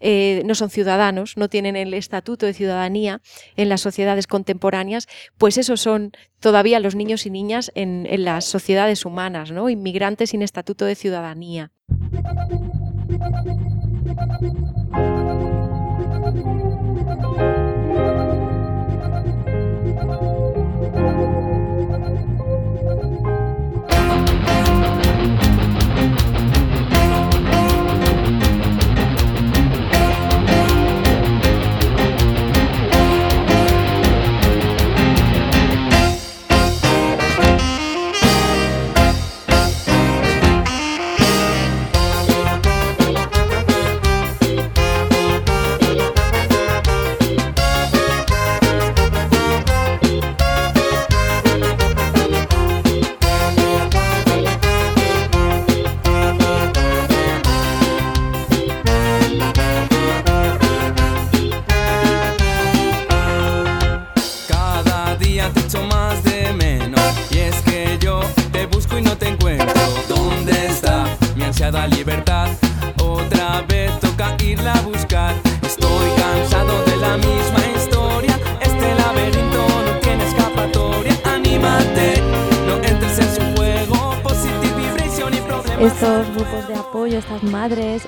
eh, no son ciudadanos, no tienen el estatuto de ciudadanía en las sociedades contemporáneas, pues esos son todavía los niños y niñas en, en las sociedades humanas, ¿no? Inmigrantes sin estatuto de ciudadanía.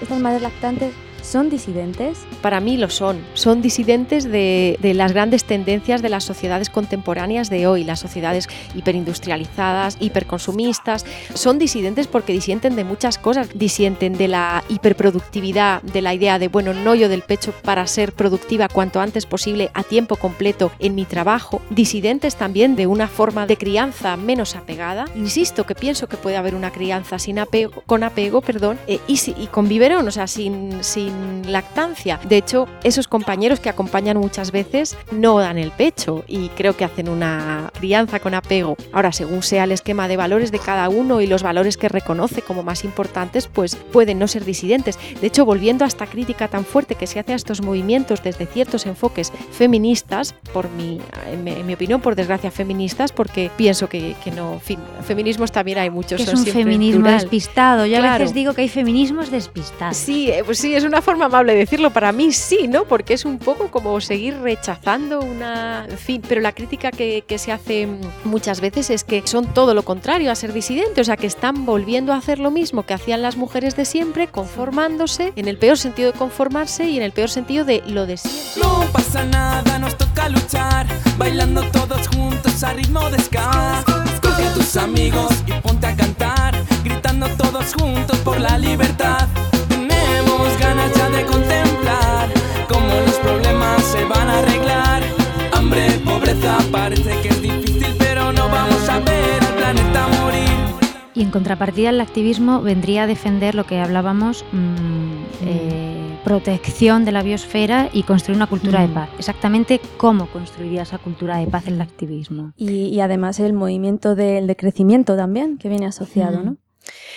Estas madres lactantes ¿Son disidentes? Para mí lo son. Son disidentes de, las grandes tendencias de las sociedades contemporáneas de hoy, las sociedades hiperindustrializadas, hiperconsumistas. Son disidentes porque disienten de muchas cosas. Disienten de la hiperproductividad, de la idea de, bueno, no yo del pecho para ser productiva cuanto antes posible a tiempo completo en mi trabajo. Disidentes también de una forma de crianza menos apegada. Insisto que pienso que puede haber una crianza sin apego, con apego, perdón, eh, y, con biberón, o sea, sin lactancia. De hecho, esos compañeros que acompañan muchas veces no dan el pecho y creo que hacen una crianza con apego. Ahora, según sea el esquema de valores de cada uno y los valores que reconoce como más importantes, pues pueden no ser disidentes. De hecho, volviendo a esta crítica tan fuerte que se hace a estos movimientos desde ciertos enfoques feministas, por mi, en mi opinión, por desgracia, feministas, porque pienso que, no, en fin, feminismos también hay muchos. es un feminismo despistado. Yo a veces digo que hay feminismos despistados. Sí, eh, pues sí, es una forma amable de decirlo, para mí sí, ¿no? Porque es un poco como seguir rechazando una... En fin, pero la crítica que, que se hace muchas veces es que son todo lo contrario a ser disidentes, o sea, que están volviendo a hacer lo mismo que hacían las mujeres de siempre, conformándose, en el peor sentido de conformarse y en el peor sentido de lo de siempre. No pasa nada, nos toca luchar, bailando todos juntos a ritmo de ska. Coge a tus amigos y ponte a cantar, gritando todos juntos por la libertad. Pobreza, parece que es difícil, pero no vamos a ver al planeta morir. Y en contrapartida el activismo vendría a defender lo que hablábamos, mmm, eh, protección de la biosfera y construir una cultura de Mm. paz. Exactamente cómo construiría esa cultura de paz el activismo. Y, y además el movimiento del decrecimiento también, que viene asociado, Mm. ¿no?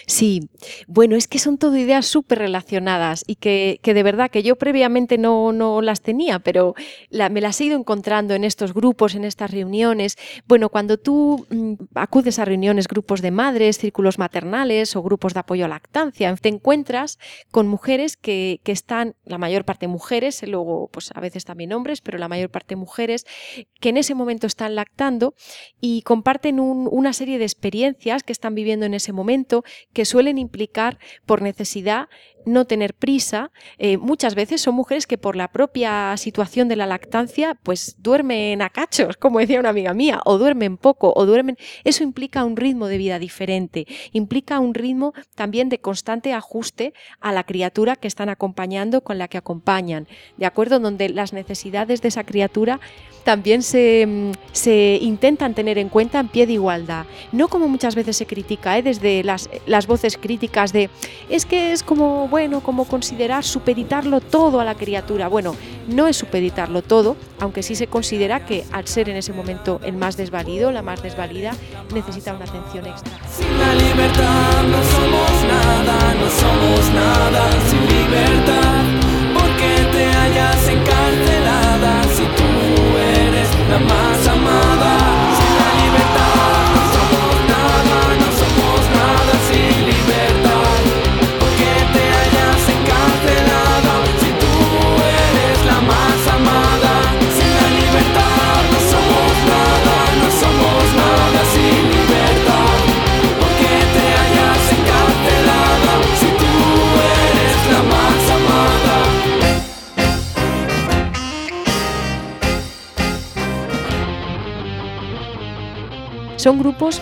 Sí, bueno, es que son todo ideas súper relacionadas y que, de verdad que yo previamente no, no las tenía, pero me las he ido encontrando en estos grupos, en estas reuniones. Bueno, cuando tú mm, acudes a reuniones, grupos de madres, círculos maternales o grupos de apoyo a lactancia, te encuentras con mujeres que, que están, la mayor parte mujeres, luego pues a veces también hombres, pero la mayor parte mujeres, que en ese momento están lactando y comparten un- una serie de experiencias que están viviendo en ese momento que suelen implicar por necesidad no tener prisa. Eh, muchas veces son mujeres que por la propia situación de la lactancia pues duermen a cachos, como decía una amiga mía, o duermen poco, o duermen... Eso implica un ritmo de vida diferente, implica un ritmo también de constante ajuste a la criatura que están acompañando con la que acompañan, ¿de acuerdo? Donde las necesidades de esa criatura también se, mm, se intentan tener en cuenta en pie de igualdad. No como muchas veces se critica, ¿eh? desde las, las voces críticas de es que es como, bueno, como considerar supeditarlo todo a la criatura. Bueno, no es supeditarlo todo, aunque sí se considera que al ser en ese momento el más desvalido, la más desvalida, necesita una atención extra. Sin la libertad no somos nada, no somos nada sin libertad. Porque te hallas encarcelada si tú eres la más amada. Son grupos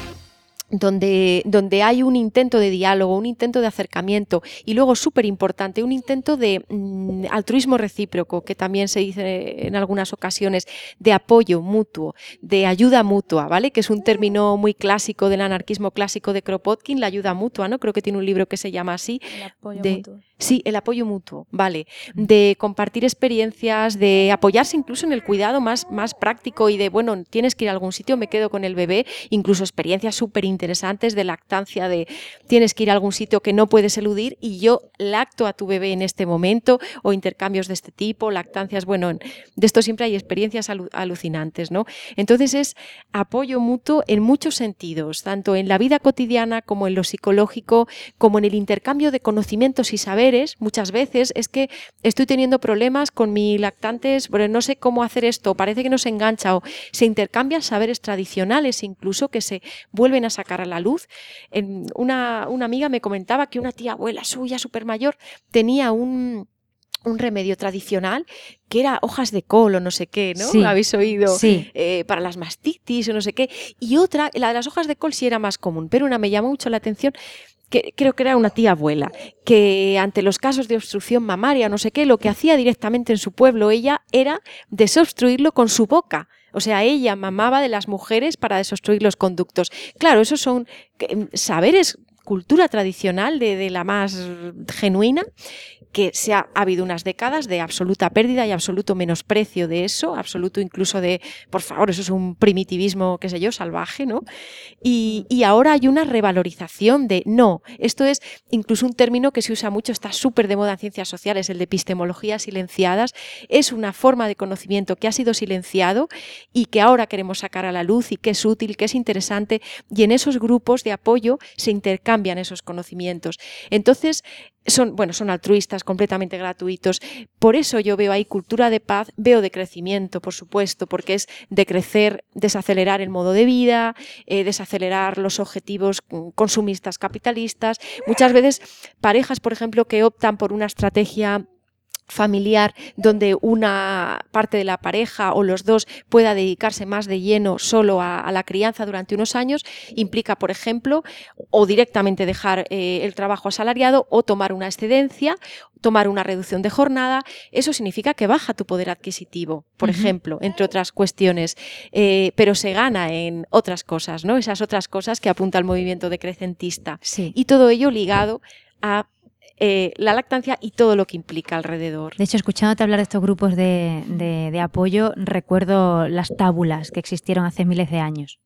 donde, donde hay un intento de diálogo, un intento de acercamiento y luego, súper importante, un intento de mm, altruismo recíproco, que también se dice en algunas ocasiones, de apoyo mutuo, de ayuda mutua, ¿vale? Que es un término muy clásico del anarquismo clásico de Kropotkin, la ayuda mutua, ¿no? Creo que tiene un libro que se llama así. El apoyo de- mutuo. Sí, el apoyo mutuo, vale. De compartir experiencias, de apoyarse incluso en el cuidado más, más práctico y de, bueno, tienes que ir a algún sitio, me quedo con el bebé, incluso experiencias súper interesantes de lactancia, de tienes que ir a algún sitio que no puedes eludir y yo lacto a tu bebé en este momento o intercambios de este tipo, lactancias, bueno, en- de esto siempre hay experiencias alu- alucinantes, ¿no? Entonces es apoyo mutuo en muchos sentidos, tanto en la vida cotidiana como en lo psicológico, como en el intercambio de conocimientos y saberes. Muchas veces es que estoy teniendo problemas con mi lactantes, pero no sé cómo hacer esto, parece que no se engancha o se intercambian saberes tradicionales incluso que se vuelven a sacar a la luz. En- una, una amiga me comentaba que una tía abuela suya, súper mayor, tenía un un remedio tradicional que era hojas de col o no sé qué, ¿no? Sí. ¿Lo habéis oído? Sí. eh, para las mastitis o no sé qué. Y otra, la de las hojas de col sí era más común, pero una me llamó mucho la atención que creo que era una tía abuela, que ante los casos de obstrucción mamaria no sé qué, lo que hacía directamente en su pueblo ella era desobstruirlo con su boca. O sea, ella mamaba de las mujeres para desobstruir los conductos. Claro, esos son eh, saberes, cultura tradicional de la más genuina, que se ha, ha habido unas décadas de absoluta pérdida y absoluto menosprecio de eso, absoluto incluso de, por favor, eso es un primitivismo, qué sé yo, salvaje, ¿no? Y, y ahora hay una revalorización de, no, esto es incluso un término que se usa mucho, está súper de moda en ciencias sociales, el de epistemologías silenciadas, es una forma de conocimiento que ha sido silenciado y que ahora queremos sacar a la luz y que es útil, que es interesante, y en esos grupos de apoyo se intercambian esos conocimientos. Entonces, son, bueno, son altruistas, completamente gratuitos. Por eso yo veo ahí cultura de paz, veo de crecimiento, por supuesto, porque es de crecer, desacelerar el modo de vida, eh, desacelerar los objetivos mm, consumistas capitalistas. Muchas veces parejas, por ejemplo, que optan por una estrategia familiar donde una parte de la pareja o los dos pueda dedicarse más de lleno solo a, la crianza durante unos años, implica, por ejemplo, o directamente dejar eh, el trabajo asalariado o tomar una excedencia, tomar una reducción de jornada. Eso significa que baja tu poder adquisitivo, por ejemplo, entre otras cuestiones, eh, pero se gana en otras cosas, ¿no? Esas otras cosas que apunta al movimiento decrecentista. Y todo ello ligado a eh, la lactancia y todo lo que implica alrededor. De hecho, escuchándote hablar de estos grupos de, apoyo, recuerdo las tábulas que existieron hace miles de años.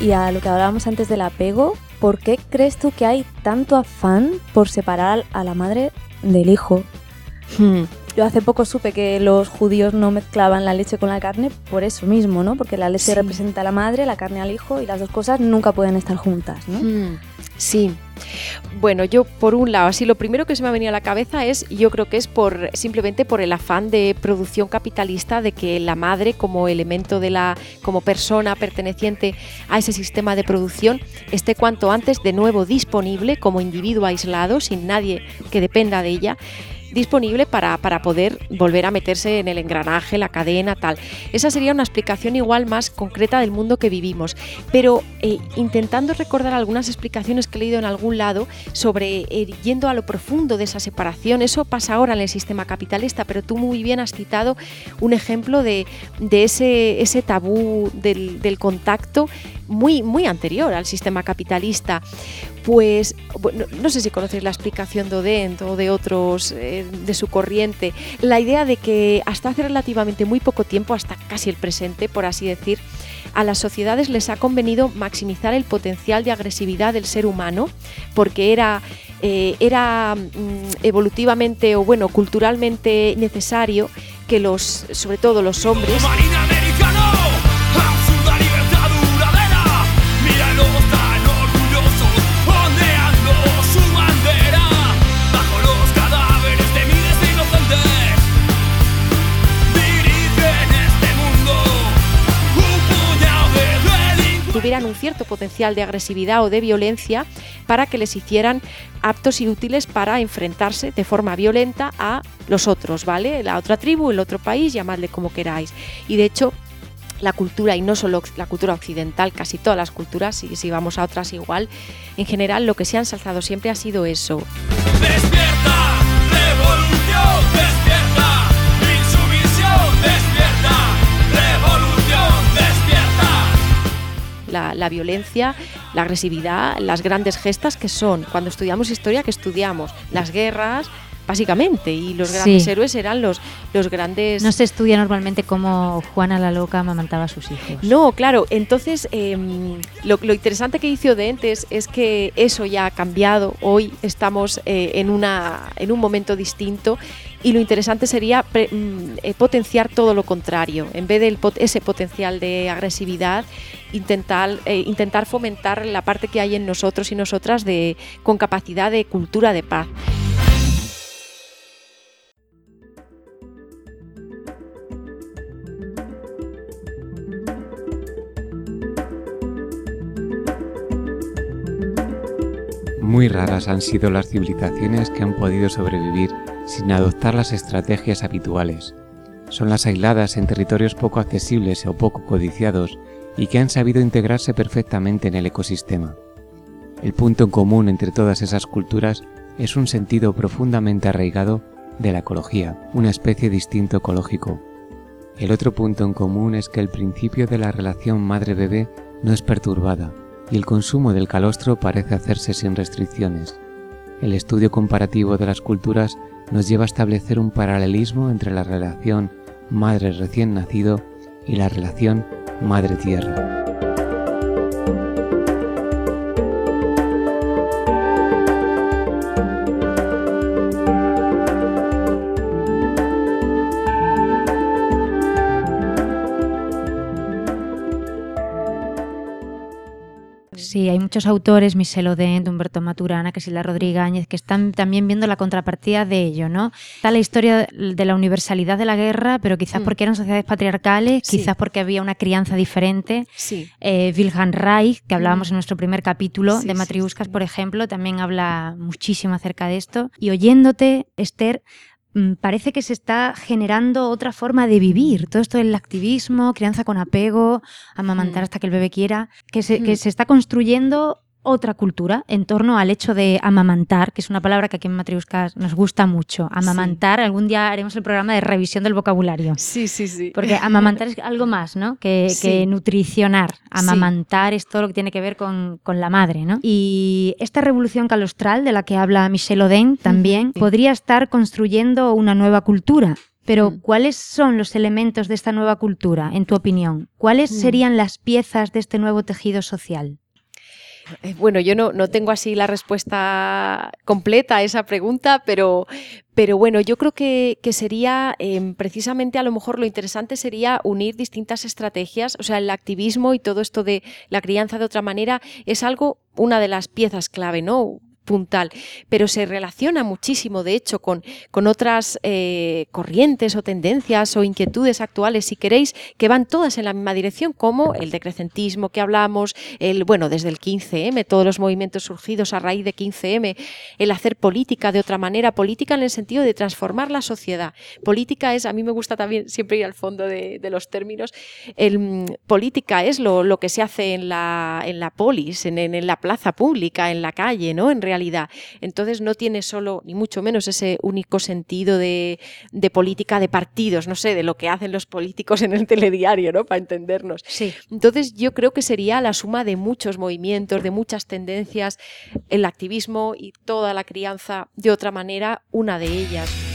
Y a lo que hablábamos antes del apego, ¿por qué crees tú que hay tanto afán por separar a la madre del hijo? Hmm. Yo hace poco supe que los judíos no mezclaban la leche con la carne por eso mismo, ¿no? Porque la leche representa a la madre, la carne al hijo y las dos cosas nunca pueden estar juntas, ¿no? Hmm. Sí. Bueno, yo por un lado, así lo primero que se me ha venido a la cabeza es, yo creo que es por simplemente por el afán de producción capitalista de que la madre como elemento de la, como persona perteneciente a ese sistema de producción esté cuanto antes de nuevo disponible como individuo aislado, sin nadie que dependa de ella disponible para, poder volver a meterse en el engranaje, la cadena, tal. Esa sería una explicación igual más concreta del mundo que vivimos. Pero eh, intentando recordar algunas explicaciones que he leído en algún lado sobre eh, yendo a lo profundo de esa separación, eso pasa ahora en el sistema capitalista, pero tú muy bien has citado un ejemplo de, ese, ese tabú del contacto muy, muy anterior al sistema capitalista. Pues no sé si conocéis la explicación de Odent o de otros eh, de su corriente, la idea de que hasta hace relativamente muy poco tiempo, hasta casi el presente, por así decir, a las sociedades les ha convenido maximizar el potencial de agresividad del ser humano, porque era eh, era mm, evolutivamente o bueno culturalmente necesario que los sobre todo los hombres un cierto potencial de agresividad o de violencia para que les hicieran aptos y útiles para enfrentarse de forma violenta a los otros, ¿vale? La otra tribu, el otro país, llamadle como queráis. Y de hecho, la cultura, y no solo la cultura occidental, casi todas las culturas, y si vamos a otras igual, en general lo que se ha ensalzado siempre ha sido eso. ¡Despierta! La, violencia, la agresividad, las grandes gestas que son, cuando estudiamos historia, que estudiamos las guerras, básicamente, y los grandes Sí. héroes eran los, los grandes... No se estudia normalmente cómo Juana la Loca amamantaba a sus hijos. No, claro, entonces em, lo, lo interesante que hizo de entes es que eso ya ha cambiado, hoy estamos eh, en, una, en un momento distinto y lo interesante sería pre- mm, eh, potenciar todo lo contrario, en vez de ese potencial de agresividad, intentar, eh, intentar fomentar la parte que hay en nosotros y nosotras de, con capacidad de cultura de paz. Muy raras han sido las civilizaciones que han podido sobrevivir sin adoptar las estrategias habituales. Son las aisladas en territorios poco accesibles o poco codiciados y que han sabido integrarse perfectamente en el ecosistema. El punto en común entre todas esas culturas es un sentido profundamente arraigado de la ecología, una especie de instinto ecológico. El otro punto en común es que el principio de la relación madre-bebé no es perturbada y el consumo del calostro parece hacerse sin restricciones. El estudio comparativo de las culturas nos lleva a establecer un paralelismo entre la relación madre recién nacido y la relación madre-tierra. Sí, hay muchos autores, Michel Odent, Humberto Maturana, Casilda Rodríguez que están también viendo la contrapartida de ello, ¿no? Está la historia de la universalidad de la guerra, pero quizás Mm. porque eran sociedades patriarcales, Sí. quizás porque había una crianza diferente. Sí. Eh, Wilhelm Reich, que hablábamos Mm. en nuestro primer capítulo Sí, de Matriuscas, por ejemplo, también habla muchísimo acerca de esto. Y oyéndote, Esther, parece que se está generando otra forma de vivir. Todo esto del activismo, crianza con apego, amamantar Mm. hasta que el bebé quiera, que se, que Mm. se está construyendo otra cultura en torno al hecho de amamantar, que es una palabra que aquí en Matriuscas nos gusta mucho. Amamantar, algún día haremos el programa de revisión del vocabulario. Sí, sí, sí. Porque amamantar es algo más, ¿no? Que, Sí. que nutricionar. Amamantar es todo lo que tiene que ver con, con la madre, ¿no? Y esta revolución calostral de la que habla Michel Odent también podría estar construyendo una nueva cultura. Pero. ¿cuáles son los elementos de esta nueva cultura, en tu opinión? ¿Cuáles Mm. serían las piezas de este nuevo tejido social? Eh, Bueno, yo no, no tengo así la respuesta completa a esa pregunta, pero, pero bueno, yo creo que, que sería em, precisamente a lo mejor lo interesante sería unir distintas estrategias, o sea, el activismo y todo esto de la crianza de otra manera es algo, una de las piezas clave, ¿no? Puntal, pero se relaciona muchísimo, de hecho, con, con otras eh, corrientes o tendencias o inquietudes actuales, si queréis, que van todas en la misma dirección, como el decrecentismo que hablamos, el, bueno, desde el 15M, todos los movimientos surgidos a raíz de 15M, el hacer política de otra manera, política en el sentido de transformar la sociedad. Política es, a mí me gusta también siempre ir al fondo de, los términos, política es lo, lo, que se hace en la, en la polis, en, en, en la plaza pública, en la calle, ¿no? En realidad. Entonces no tiene solo, ni mucho menos, ese único sentido de, de, política de partidos, no sé, de lo que hacen los políticos en el telediario, ¿no? Para entendernos. Sí. Entonces yo creo que sería la suma de muchos movimientos, de muchas tendencias, el activismo y toda la crianza de otra manera, una de ellas.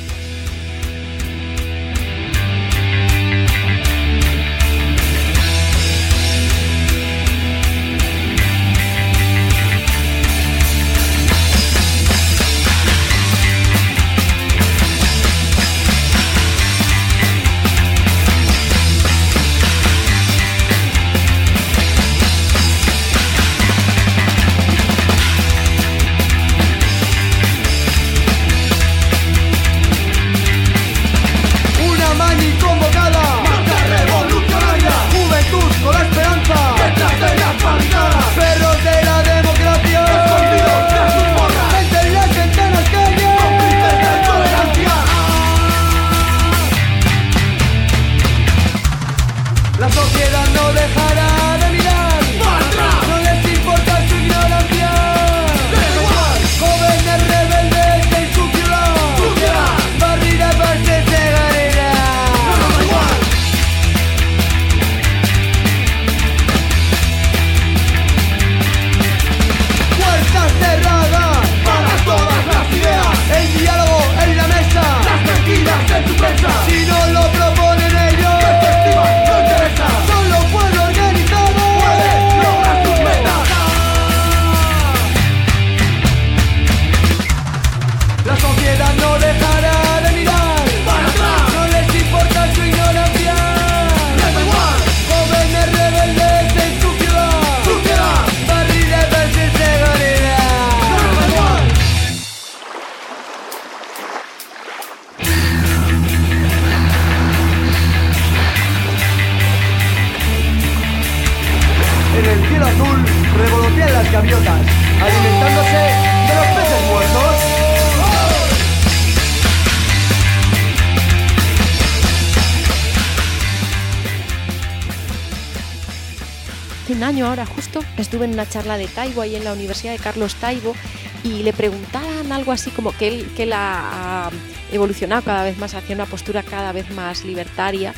Ahora justo estuve en una charla de Taibo ahí en la Universidad de Carlos Taibo y le preguntaban algo así como que él, que él ha evolucionado cada vez más hacia una postura cada vez más libertaria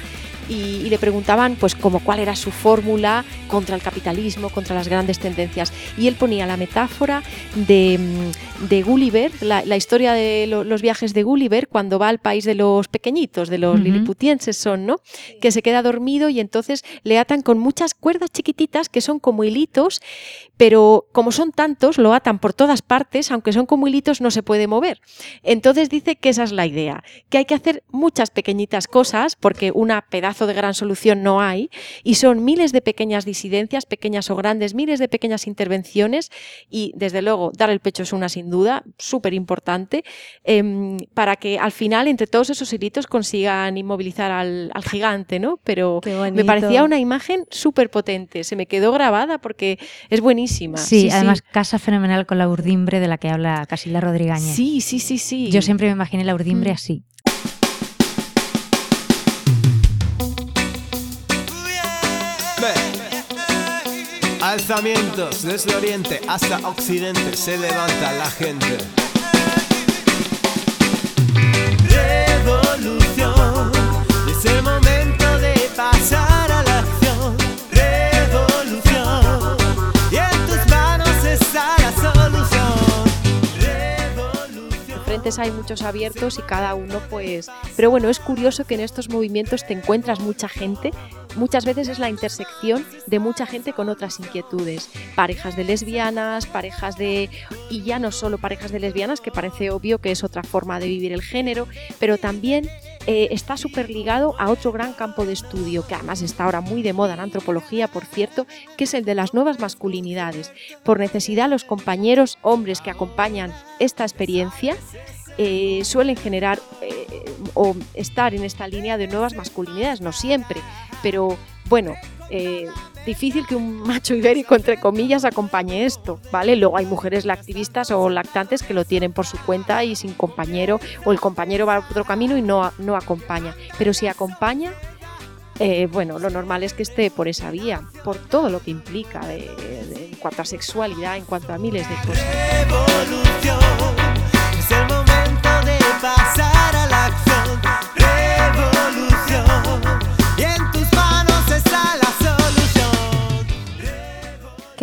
y, y le preguntaban pues como cuál era su fórmula contra el capitalismo, contra las grandes tendencias y él ponía la metáfora de, mm, de Gulliver, la, la historia de lo- los viajes de Gulliver cuando va al país de los pequeñitos, de los liliputienses son, ¿no? Que se queda dormido y entonces le atan con muchas cuerdas chiquititas que son como hilitos, pero como son tantos, lo atan por todas partes, aunque son como hilitos, no se puede mover. Entonces dice que esa es la idea, que hay que hacer muchas pequeñitas cosas, porque una pedazo de gran solución no hay, y son miles de pequeñas disidencias, pequeñas o grandes, miles de pequeñas intervenciones, y desde luego dar el pecho es una sin duda, súper importante, em, para que al final entre todos esos hilitos consigan inmovilizar al, al gigante, ¿no? Pero me parecía una imagen súper potente, se me quedó grabada porque es buenísima. Sí, además casa fenomenal con la urdimbre de la que habla Casila Rodríguez. Sí, sí, sí, sí. Yo siempre me imaginé la urdimbre Mm. así. Alzamientos desde oriente hasta occidente se levanta la gente. Revolución, es el momento Hay muchos abiertos y cada uno pues... Pero bueno, es curioso que en estos movimientos te encuentras mucha gente. Muchas veces es la intersección de mucha gente con otras inquietudes. Parejas de lesbianas, parejas de... Y ya no solo parejas de lesbianas, que parece obvio que es otra forma de vivir el género, pero también eh, está súper ligado a otro gran campo de estudio, que además está ahora muy de moda en antropología, por cierto, que es el de las nuevas masculinidades. Por necesidad, los compañeros hombres que acompañan esta experiencia eh, suelen generar eh, o estar en esta línea de nuevas masculinidades, no siempre, pero bueno, eh, difícil que un macho ibérico, entre comillas, acompañe esto, ¿vale? Luego hay mujeres lactivistas o lactantes que lo tienen por su cuenta y sin compañero, o el compañero va a otro camino y no, no acompaña, pero si acompaña, eh, bueno, lo normal es que esté por esa vía, por todo lo que implica en cuanto a sexualidad, en cuanto a miles de cosas. Revolución, es el momento de pasar a la acción.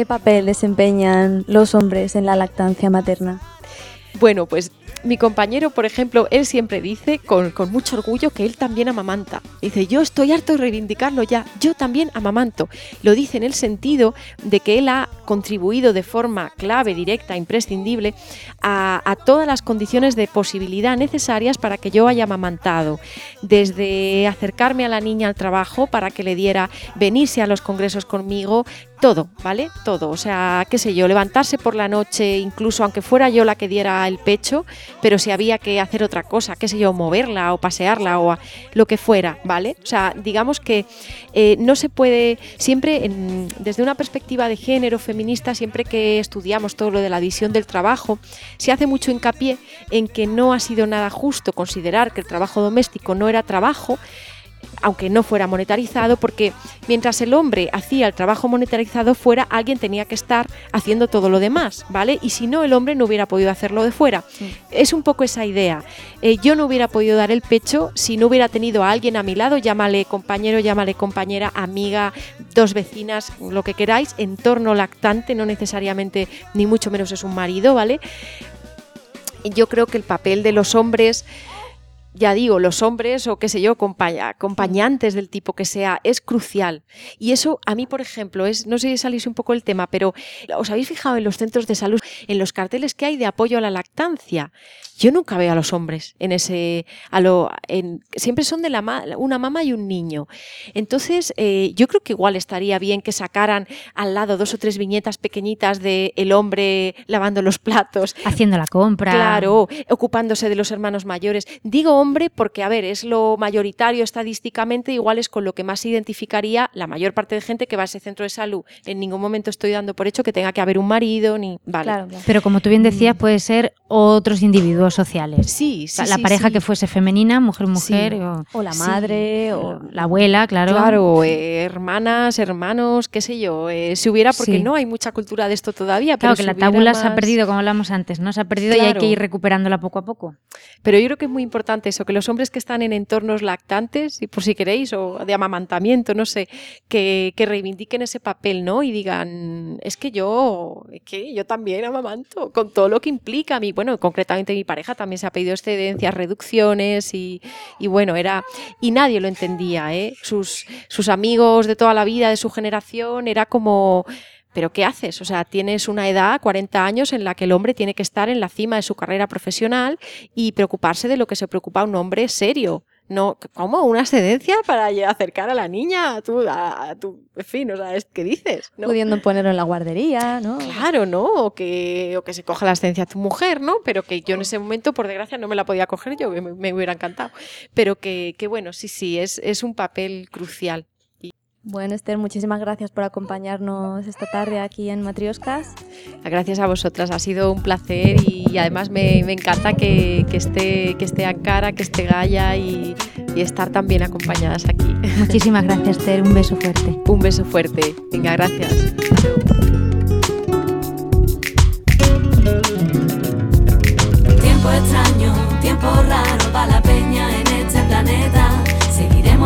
¿Qué papel desempeñan los hombres en la lactancia materna? Bueno, pues mi compañero, por ejemplo, él siempre dice con, mucho orgullo que él también amamanta. Dice, yo estoy harto de reivindicarlo ya, yo también amamanto. Lo dice en el sentido de que él ha contribuido de forma clave, directa, imprescindible a, a todas las condiciones de posibilidad necesarias para que yo haya amamantado. Desde acercarme a la niña al trabajo para que le diera venirse a los congresos conmigo, todo, ¿vale? Todo. O sea, qué sé yo, levantarse por la noche, incluso aunque fuera yo la que diera el pecho, pero si había que hacer otra cosa, qué sé yo, moverla o pasearla o a- lo que fuera, ¿vale? O sea, digamos que eh, no se puede, siempre en- desde una perspectiva de género feminista, siempre que estudiamos todo lo de la división del trabajo, se hace mucho hincapié en que no ha sido nada justo considerar que el trabajo doméstico no era trabajo, aunque no fuera monetarizado, porque mientras el hombre hacía el trabajo monetarizado fuera, alguien tenía que estar haciendo todo lo demás, ¿vale? Y si no, el hombre no hubiera podido hacerlo de fuera. Es un poco esa idea. Eh, yo no hubiera podido dar el pecho si no hubiera tenido a alguien a mi lado, llámale compañero, llámale compañera, amiga, dos vecinas, lo que queráis, entorno lactante, no necesariamente, ni mucho menos es un marido, ¿vale? Yo creo que el papel de los hombres ya digo, los hombres o qué sé yo, compaña- acompañantes del tipo que sea, es crucial. Y eso a mí, por ejemplo, es, no sé si salís un poco el tema, pero ¿os habéis fijado en los centros de salud, en los carteles que hay de apoyo a la lactancia? Yo nunca veo a los hombres en ese, a lo, en- siempre son de la ma- una mamá y un niño. Entonces, eh, yo creo que igual estaría bien que sacaran al lado dos o tres viñetas pequeñitas de el hombre lavando los platos, Haciendo la compra. Claro, ocupándose de los hermanos mayores. Digo hombre porque, a ver, es lo mayoritario estadísticamente, igual es con lo que más identificaría la mayor parte de gente que va a ese centro de salud. En ningún momento estoy dando por hecho que tenga que haber un marido, ni. Vale. Claro, claro. Pero como tú bien decías, puede ser otros individuos sociales. Sí, O sea, sí. la sí, pareja sí. que fuese femenina, mujer-mujer, Sí. o, O la madre, o... la abuela, claro. Claro, eh, hermanas, hermanos, qué sé yo. eh, si hubiera, porque no hay mucha cultura de esto todavía. Claro, pero que si la tábula se ha perdido, como hablamos antes, ¿no? Se ha perdido y hay que ir recuperándola poco a poco. Pero yo creo que es muy importante eso, que los hombres que están en entornos lactantes, y por si queréis, o de amamantamiento, no sé, que, que reivindiquen ese papel, ¿no? Y digan, es que yo, es que yo también amamanto, con todo lo que implica a mí. Bueno, concretamente mi pareja también se ha pedido excedencias, reducciones, y, y bueno, era. Y nadie lo entendía, ¿eh? Sus, sus amigos de toda la vida, de su generación, era como. Pero ¿qué haces? O sea, tienes una edad, 40 años, en la que el hombre tiene que estar en la cima de su carrera profesional y preocuparse de lo que se preocupa un hombre serio. No, ¿cómo? ¿Una excedencia para acercar a la niña a tu, a, a tu en fin, o sea, es- ¿qué dices? ¿No? pudiendo ponerlo en la guardería, ¿no? Claro, ¿no? O que, o que se coja la excedencia a tu mujer, ¿no? Pero que yo en ese momento, por desgracia, no me la podía coger yo, me, me hubiera encantado. Pero que, que bueno, sí, sí, es, es un papel crucial. Bueno, Esther, muchísimas gracias por acompañarnos esta tarde aquí en Matrioscas. Gracias a vosotras, ha sido un placer y además me, me encanta que, que esté, que esté Ankara, que esté Gaia y, y estar tan bien acompañadas aquí. Muchísimas gracias, Ter. Un beso fuerte. Un beso fuerte. Venga, gracias.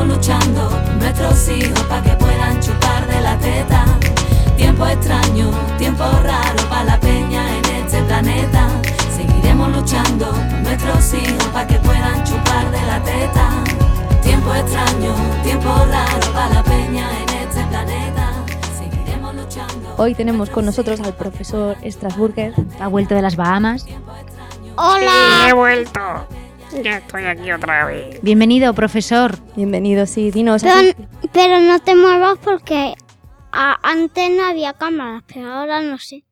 Luchando nuestros hijos para que puedan chupar de la teta. Tiempo extraño, tiempo raro para la peña en este planeta. Seguiremos luchando nuestros hijos para que puedan chupar de la teta. Tiempo extraño, tiempo raro para la peña en este planeta. Seguiremos luchando. Hoy tenemos con nosotros al profesor Strasburger. Ha vuelto de las Bahamas. Hola. He vuelto. Ya estoy aquí otra vez. Bienvenido, profesor. Bienvenido, sí, dinos. Pero, pero no te muevas porque a- antes no había cámaras, pero ahora no sé.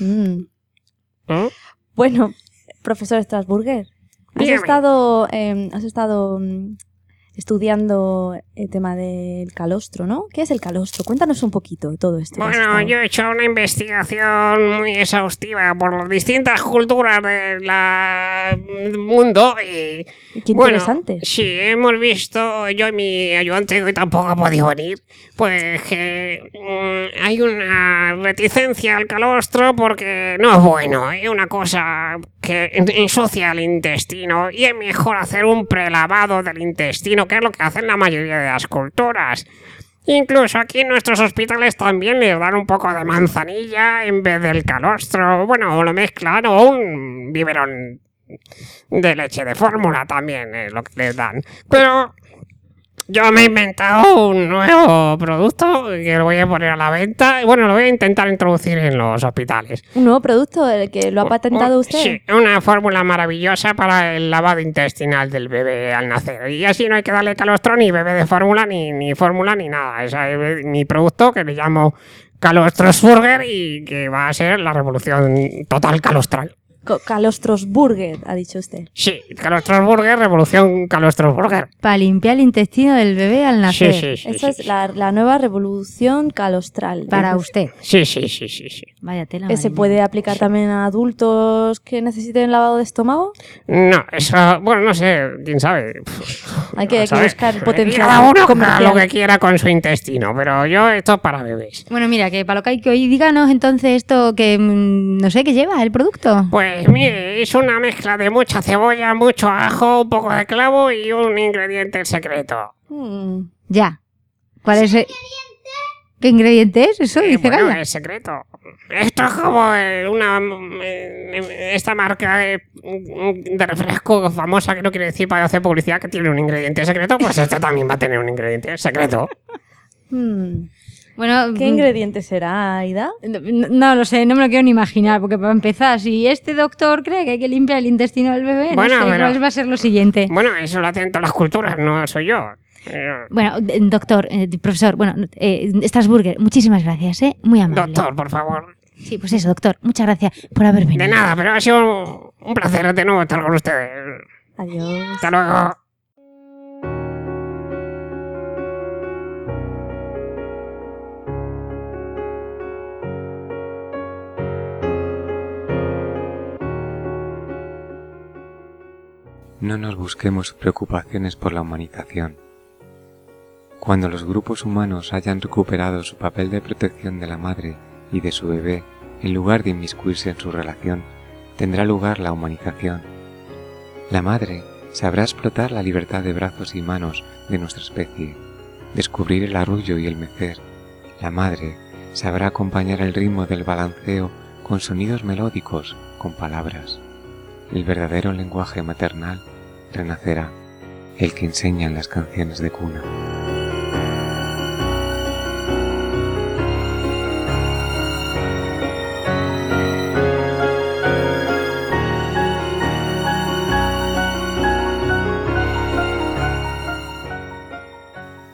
Mm. ¿Eh? Bueno, profesor Strasburger, has Dígame. estado, eh, has estado mm, estudiando el tema del calostro, ¿no? ¿Qué es el calostro? Cuéntanos un poquito de todo esto. Bueno, yo he hecho una investigación muy exhaustiva por las distintas culturas del mundo y... Qué bueno, interesante. Sí, hemos visto, yo y mi ayudante que tampoco ha podido venir, pues que mm, hay una reticencia al calostro porque no es bueno, es una cosa que en- ensucia el intestino y es mejor hacer un prelavado del intestino, que es lo que hacen la mayoría de las culturas. Incluso aquí en nuestros hospitales también les dan un poco de manzanilla en vez del calostro. Bueno, o lo mezclan o un biberón de leche de fórmula también es lo que les dan. Pero yo me he inventado un nuevo producto que lo voy a poner a la venta. y Bueno, lo voy a intentar introducir en los hospitales. Un nuevo producto el que lo ha patentado usted. Sí, una fórmula maravillosa para el lavado intestinal del bebé al nacer. Y así no hay que darle calostro ni bebé de fórmula ni, ni fórmula ni nada. Es eh, mi producto que le llamo Calostrosburger y que va a ser la revolución total calostral. Calostrosburger, ha dicho usted. Sí, Calostrosburger, revolución Calostrosburger. Para limpiar el intestino del bebé al Sí, nacer. sí, sí. Esa sí, es la, la nueva revolución calostral. Para usted. Sí, sí, sí, sí, sí. Vaya tela. ¿Se puede aplicar también a adultos que necesiten lavado de estómago? No, eso, bueno, no sé, quién sabe. Hay que, hay que buscar potencial Cada uno comercial. lo que quiera con su intestino, pero yo esto es para bebés. Bueno, mira, que para lo que hay que oír, díganos entonces esto que mm, no sé qué lleva el producto. Pues mire, es una mezcla de mucha cebolla, mucho ajo, un poco de clavo y un ingrediente secreto. Mm, Ya. ¿Cuál es el... ¿Qué ingrediente es eso? Eh, Dice bueno, Gaia. es secreto. Esto es como eh, una eh, esta marca eh, de refresco famosa que no quiere decir para hacer publicidad que tiene un ingrediente secreto, pues este también va a tener un ingrediente secreto. Bueno, ¿Qué mm, ingrediente será, Aida? No, no lo sé, no me lo quiero ni imaginar, porque para empezar, si este doctor cree que hay que limpiar el intestino del bebé, no Bueno, sé pero- cuál va a ser lo siguiente. Bueno, eso lo hacen todas las culturas, no soy yo. Bueno, doctor, eh, profesor, bueno, eh, Strasburger, muchísimas gracias, ¿eh? Muy amable. doctor, por favor. Sí, pues eso, doctor, muchas gracias por haber venido. De nada, pero ha sido un placer de nuevo estar con ustedes. Adiós. Hasta luego. No nos busquemos preocupaciones por la humanización. Cuando los grupos humanos hayan recuperado su papel de protección de la madre y de su bebé, en lugar de inmiscuirse en su relación, tendrá lugar la humanización. La madre sabrá explotar la libertad de brazos y manos de nuestra especie, descubrir el arrullo y el mecer. La madre sabrá acompañar el ritmo del balanceo con sonidos melódicos, con palabras. El verdadero lenguaje maternal renacerá, el que enseñan las canciones de cuna.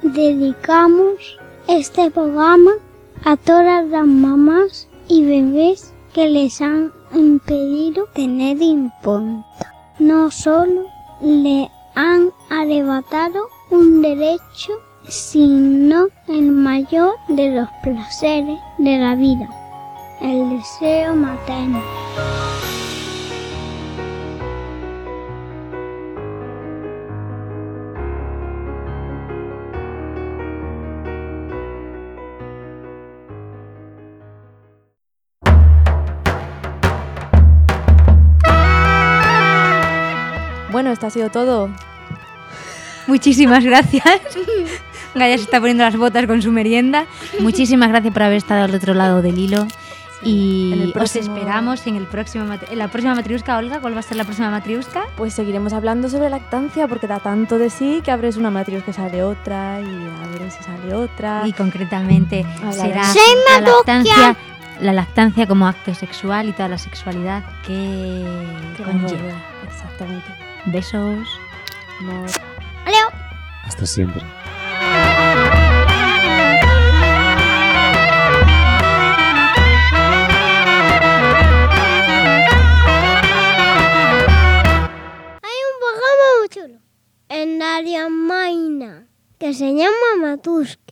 Dedicamos este programa a todas las mamás y bebés que les han impedido tener impunto. No solo le han arrebatado un derecho, sino el mayor de los placeres de la vida, el deseo materno. Bueno, esto ha sido todo. Muchísimas gracias. Gaia se está poniendo las botas con su merienda. Muchísimas gracias por haber estado al otro lado del hilo. Y En el os próximo- esperamos en, el próximo, en la próxima matriusca, Olga. ¿Cuál va a ser la próxima matriusca? Pues seguiremos hablando sobre lactancia porque da tanto de sí que abres una matriz que sale otra y abres y sale otra. Y concretamente será ¡Sí, la lactancia, la lactancia como acto sexual y toda la sexualidad que Que conlleva. Exactamente. Besos. Amor. Adiós. Hasta siempre. Hay un programa muy chulo en Radio Maina que se llama Matuski.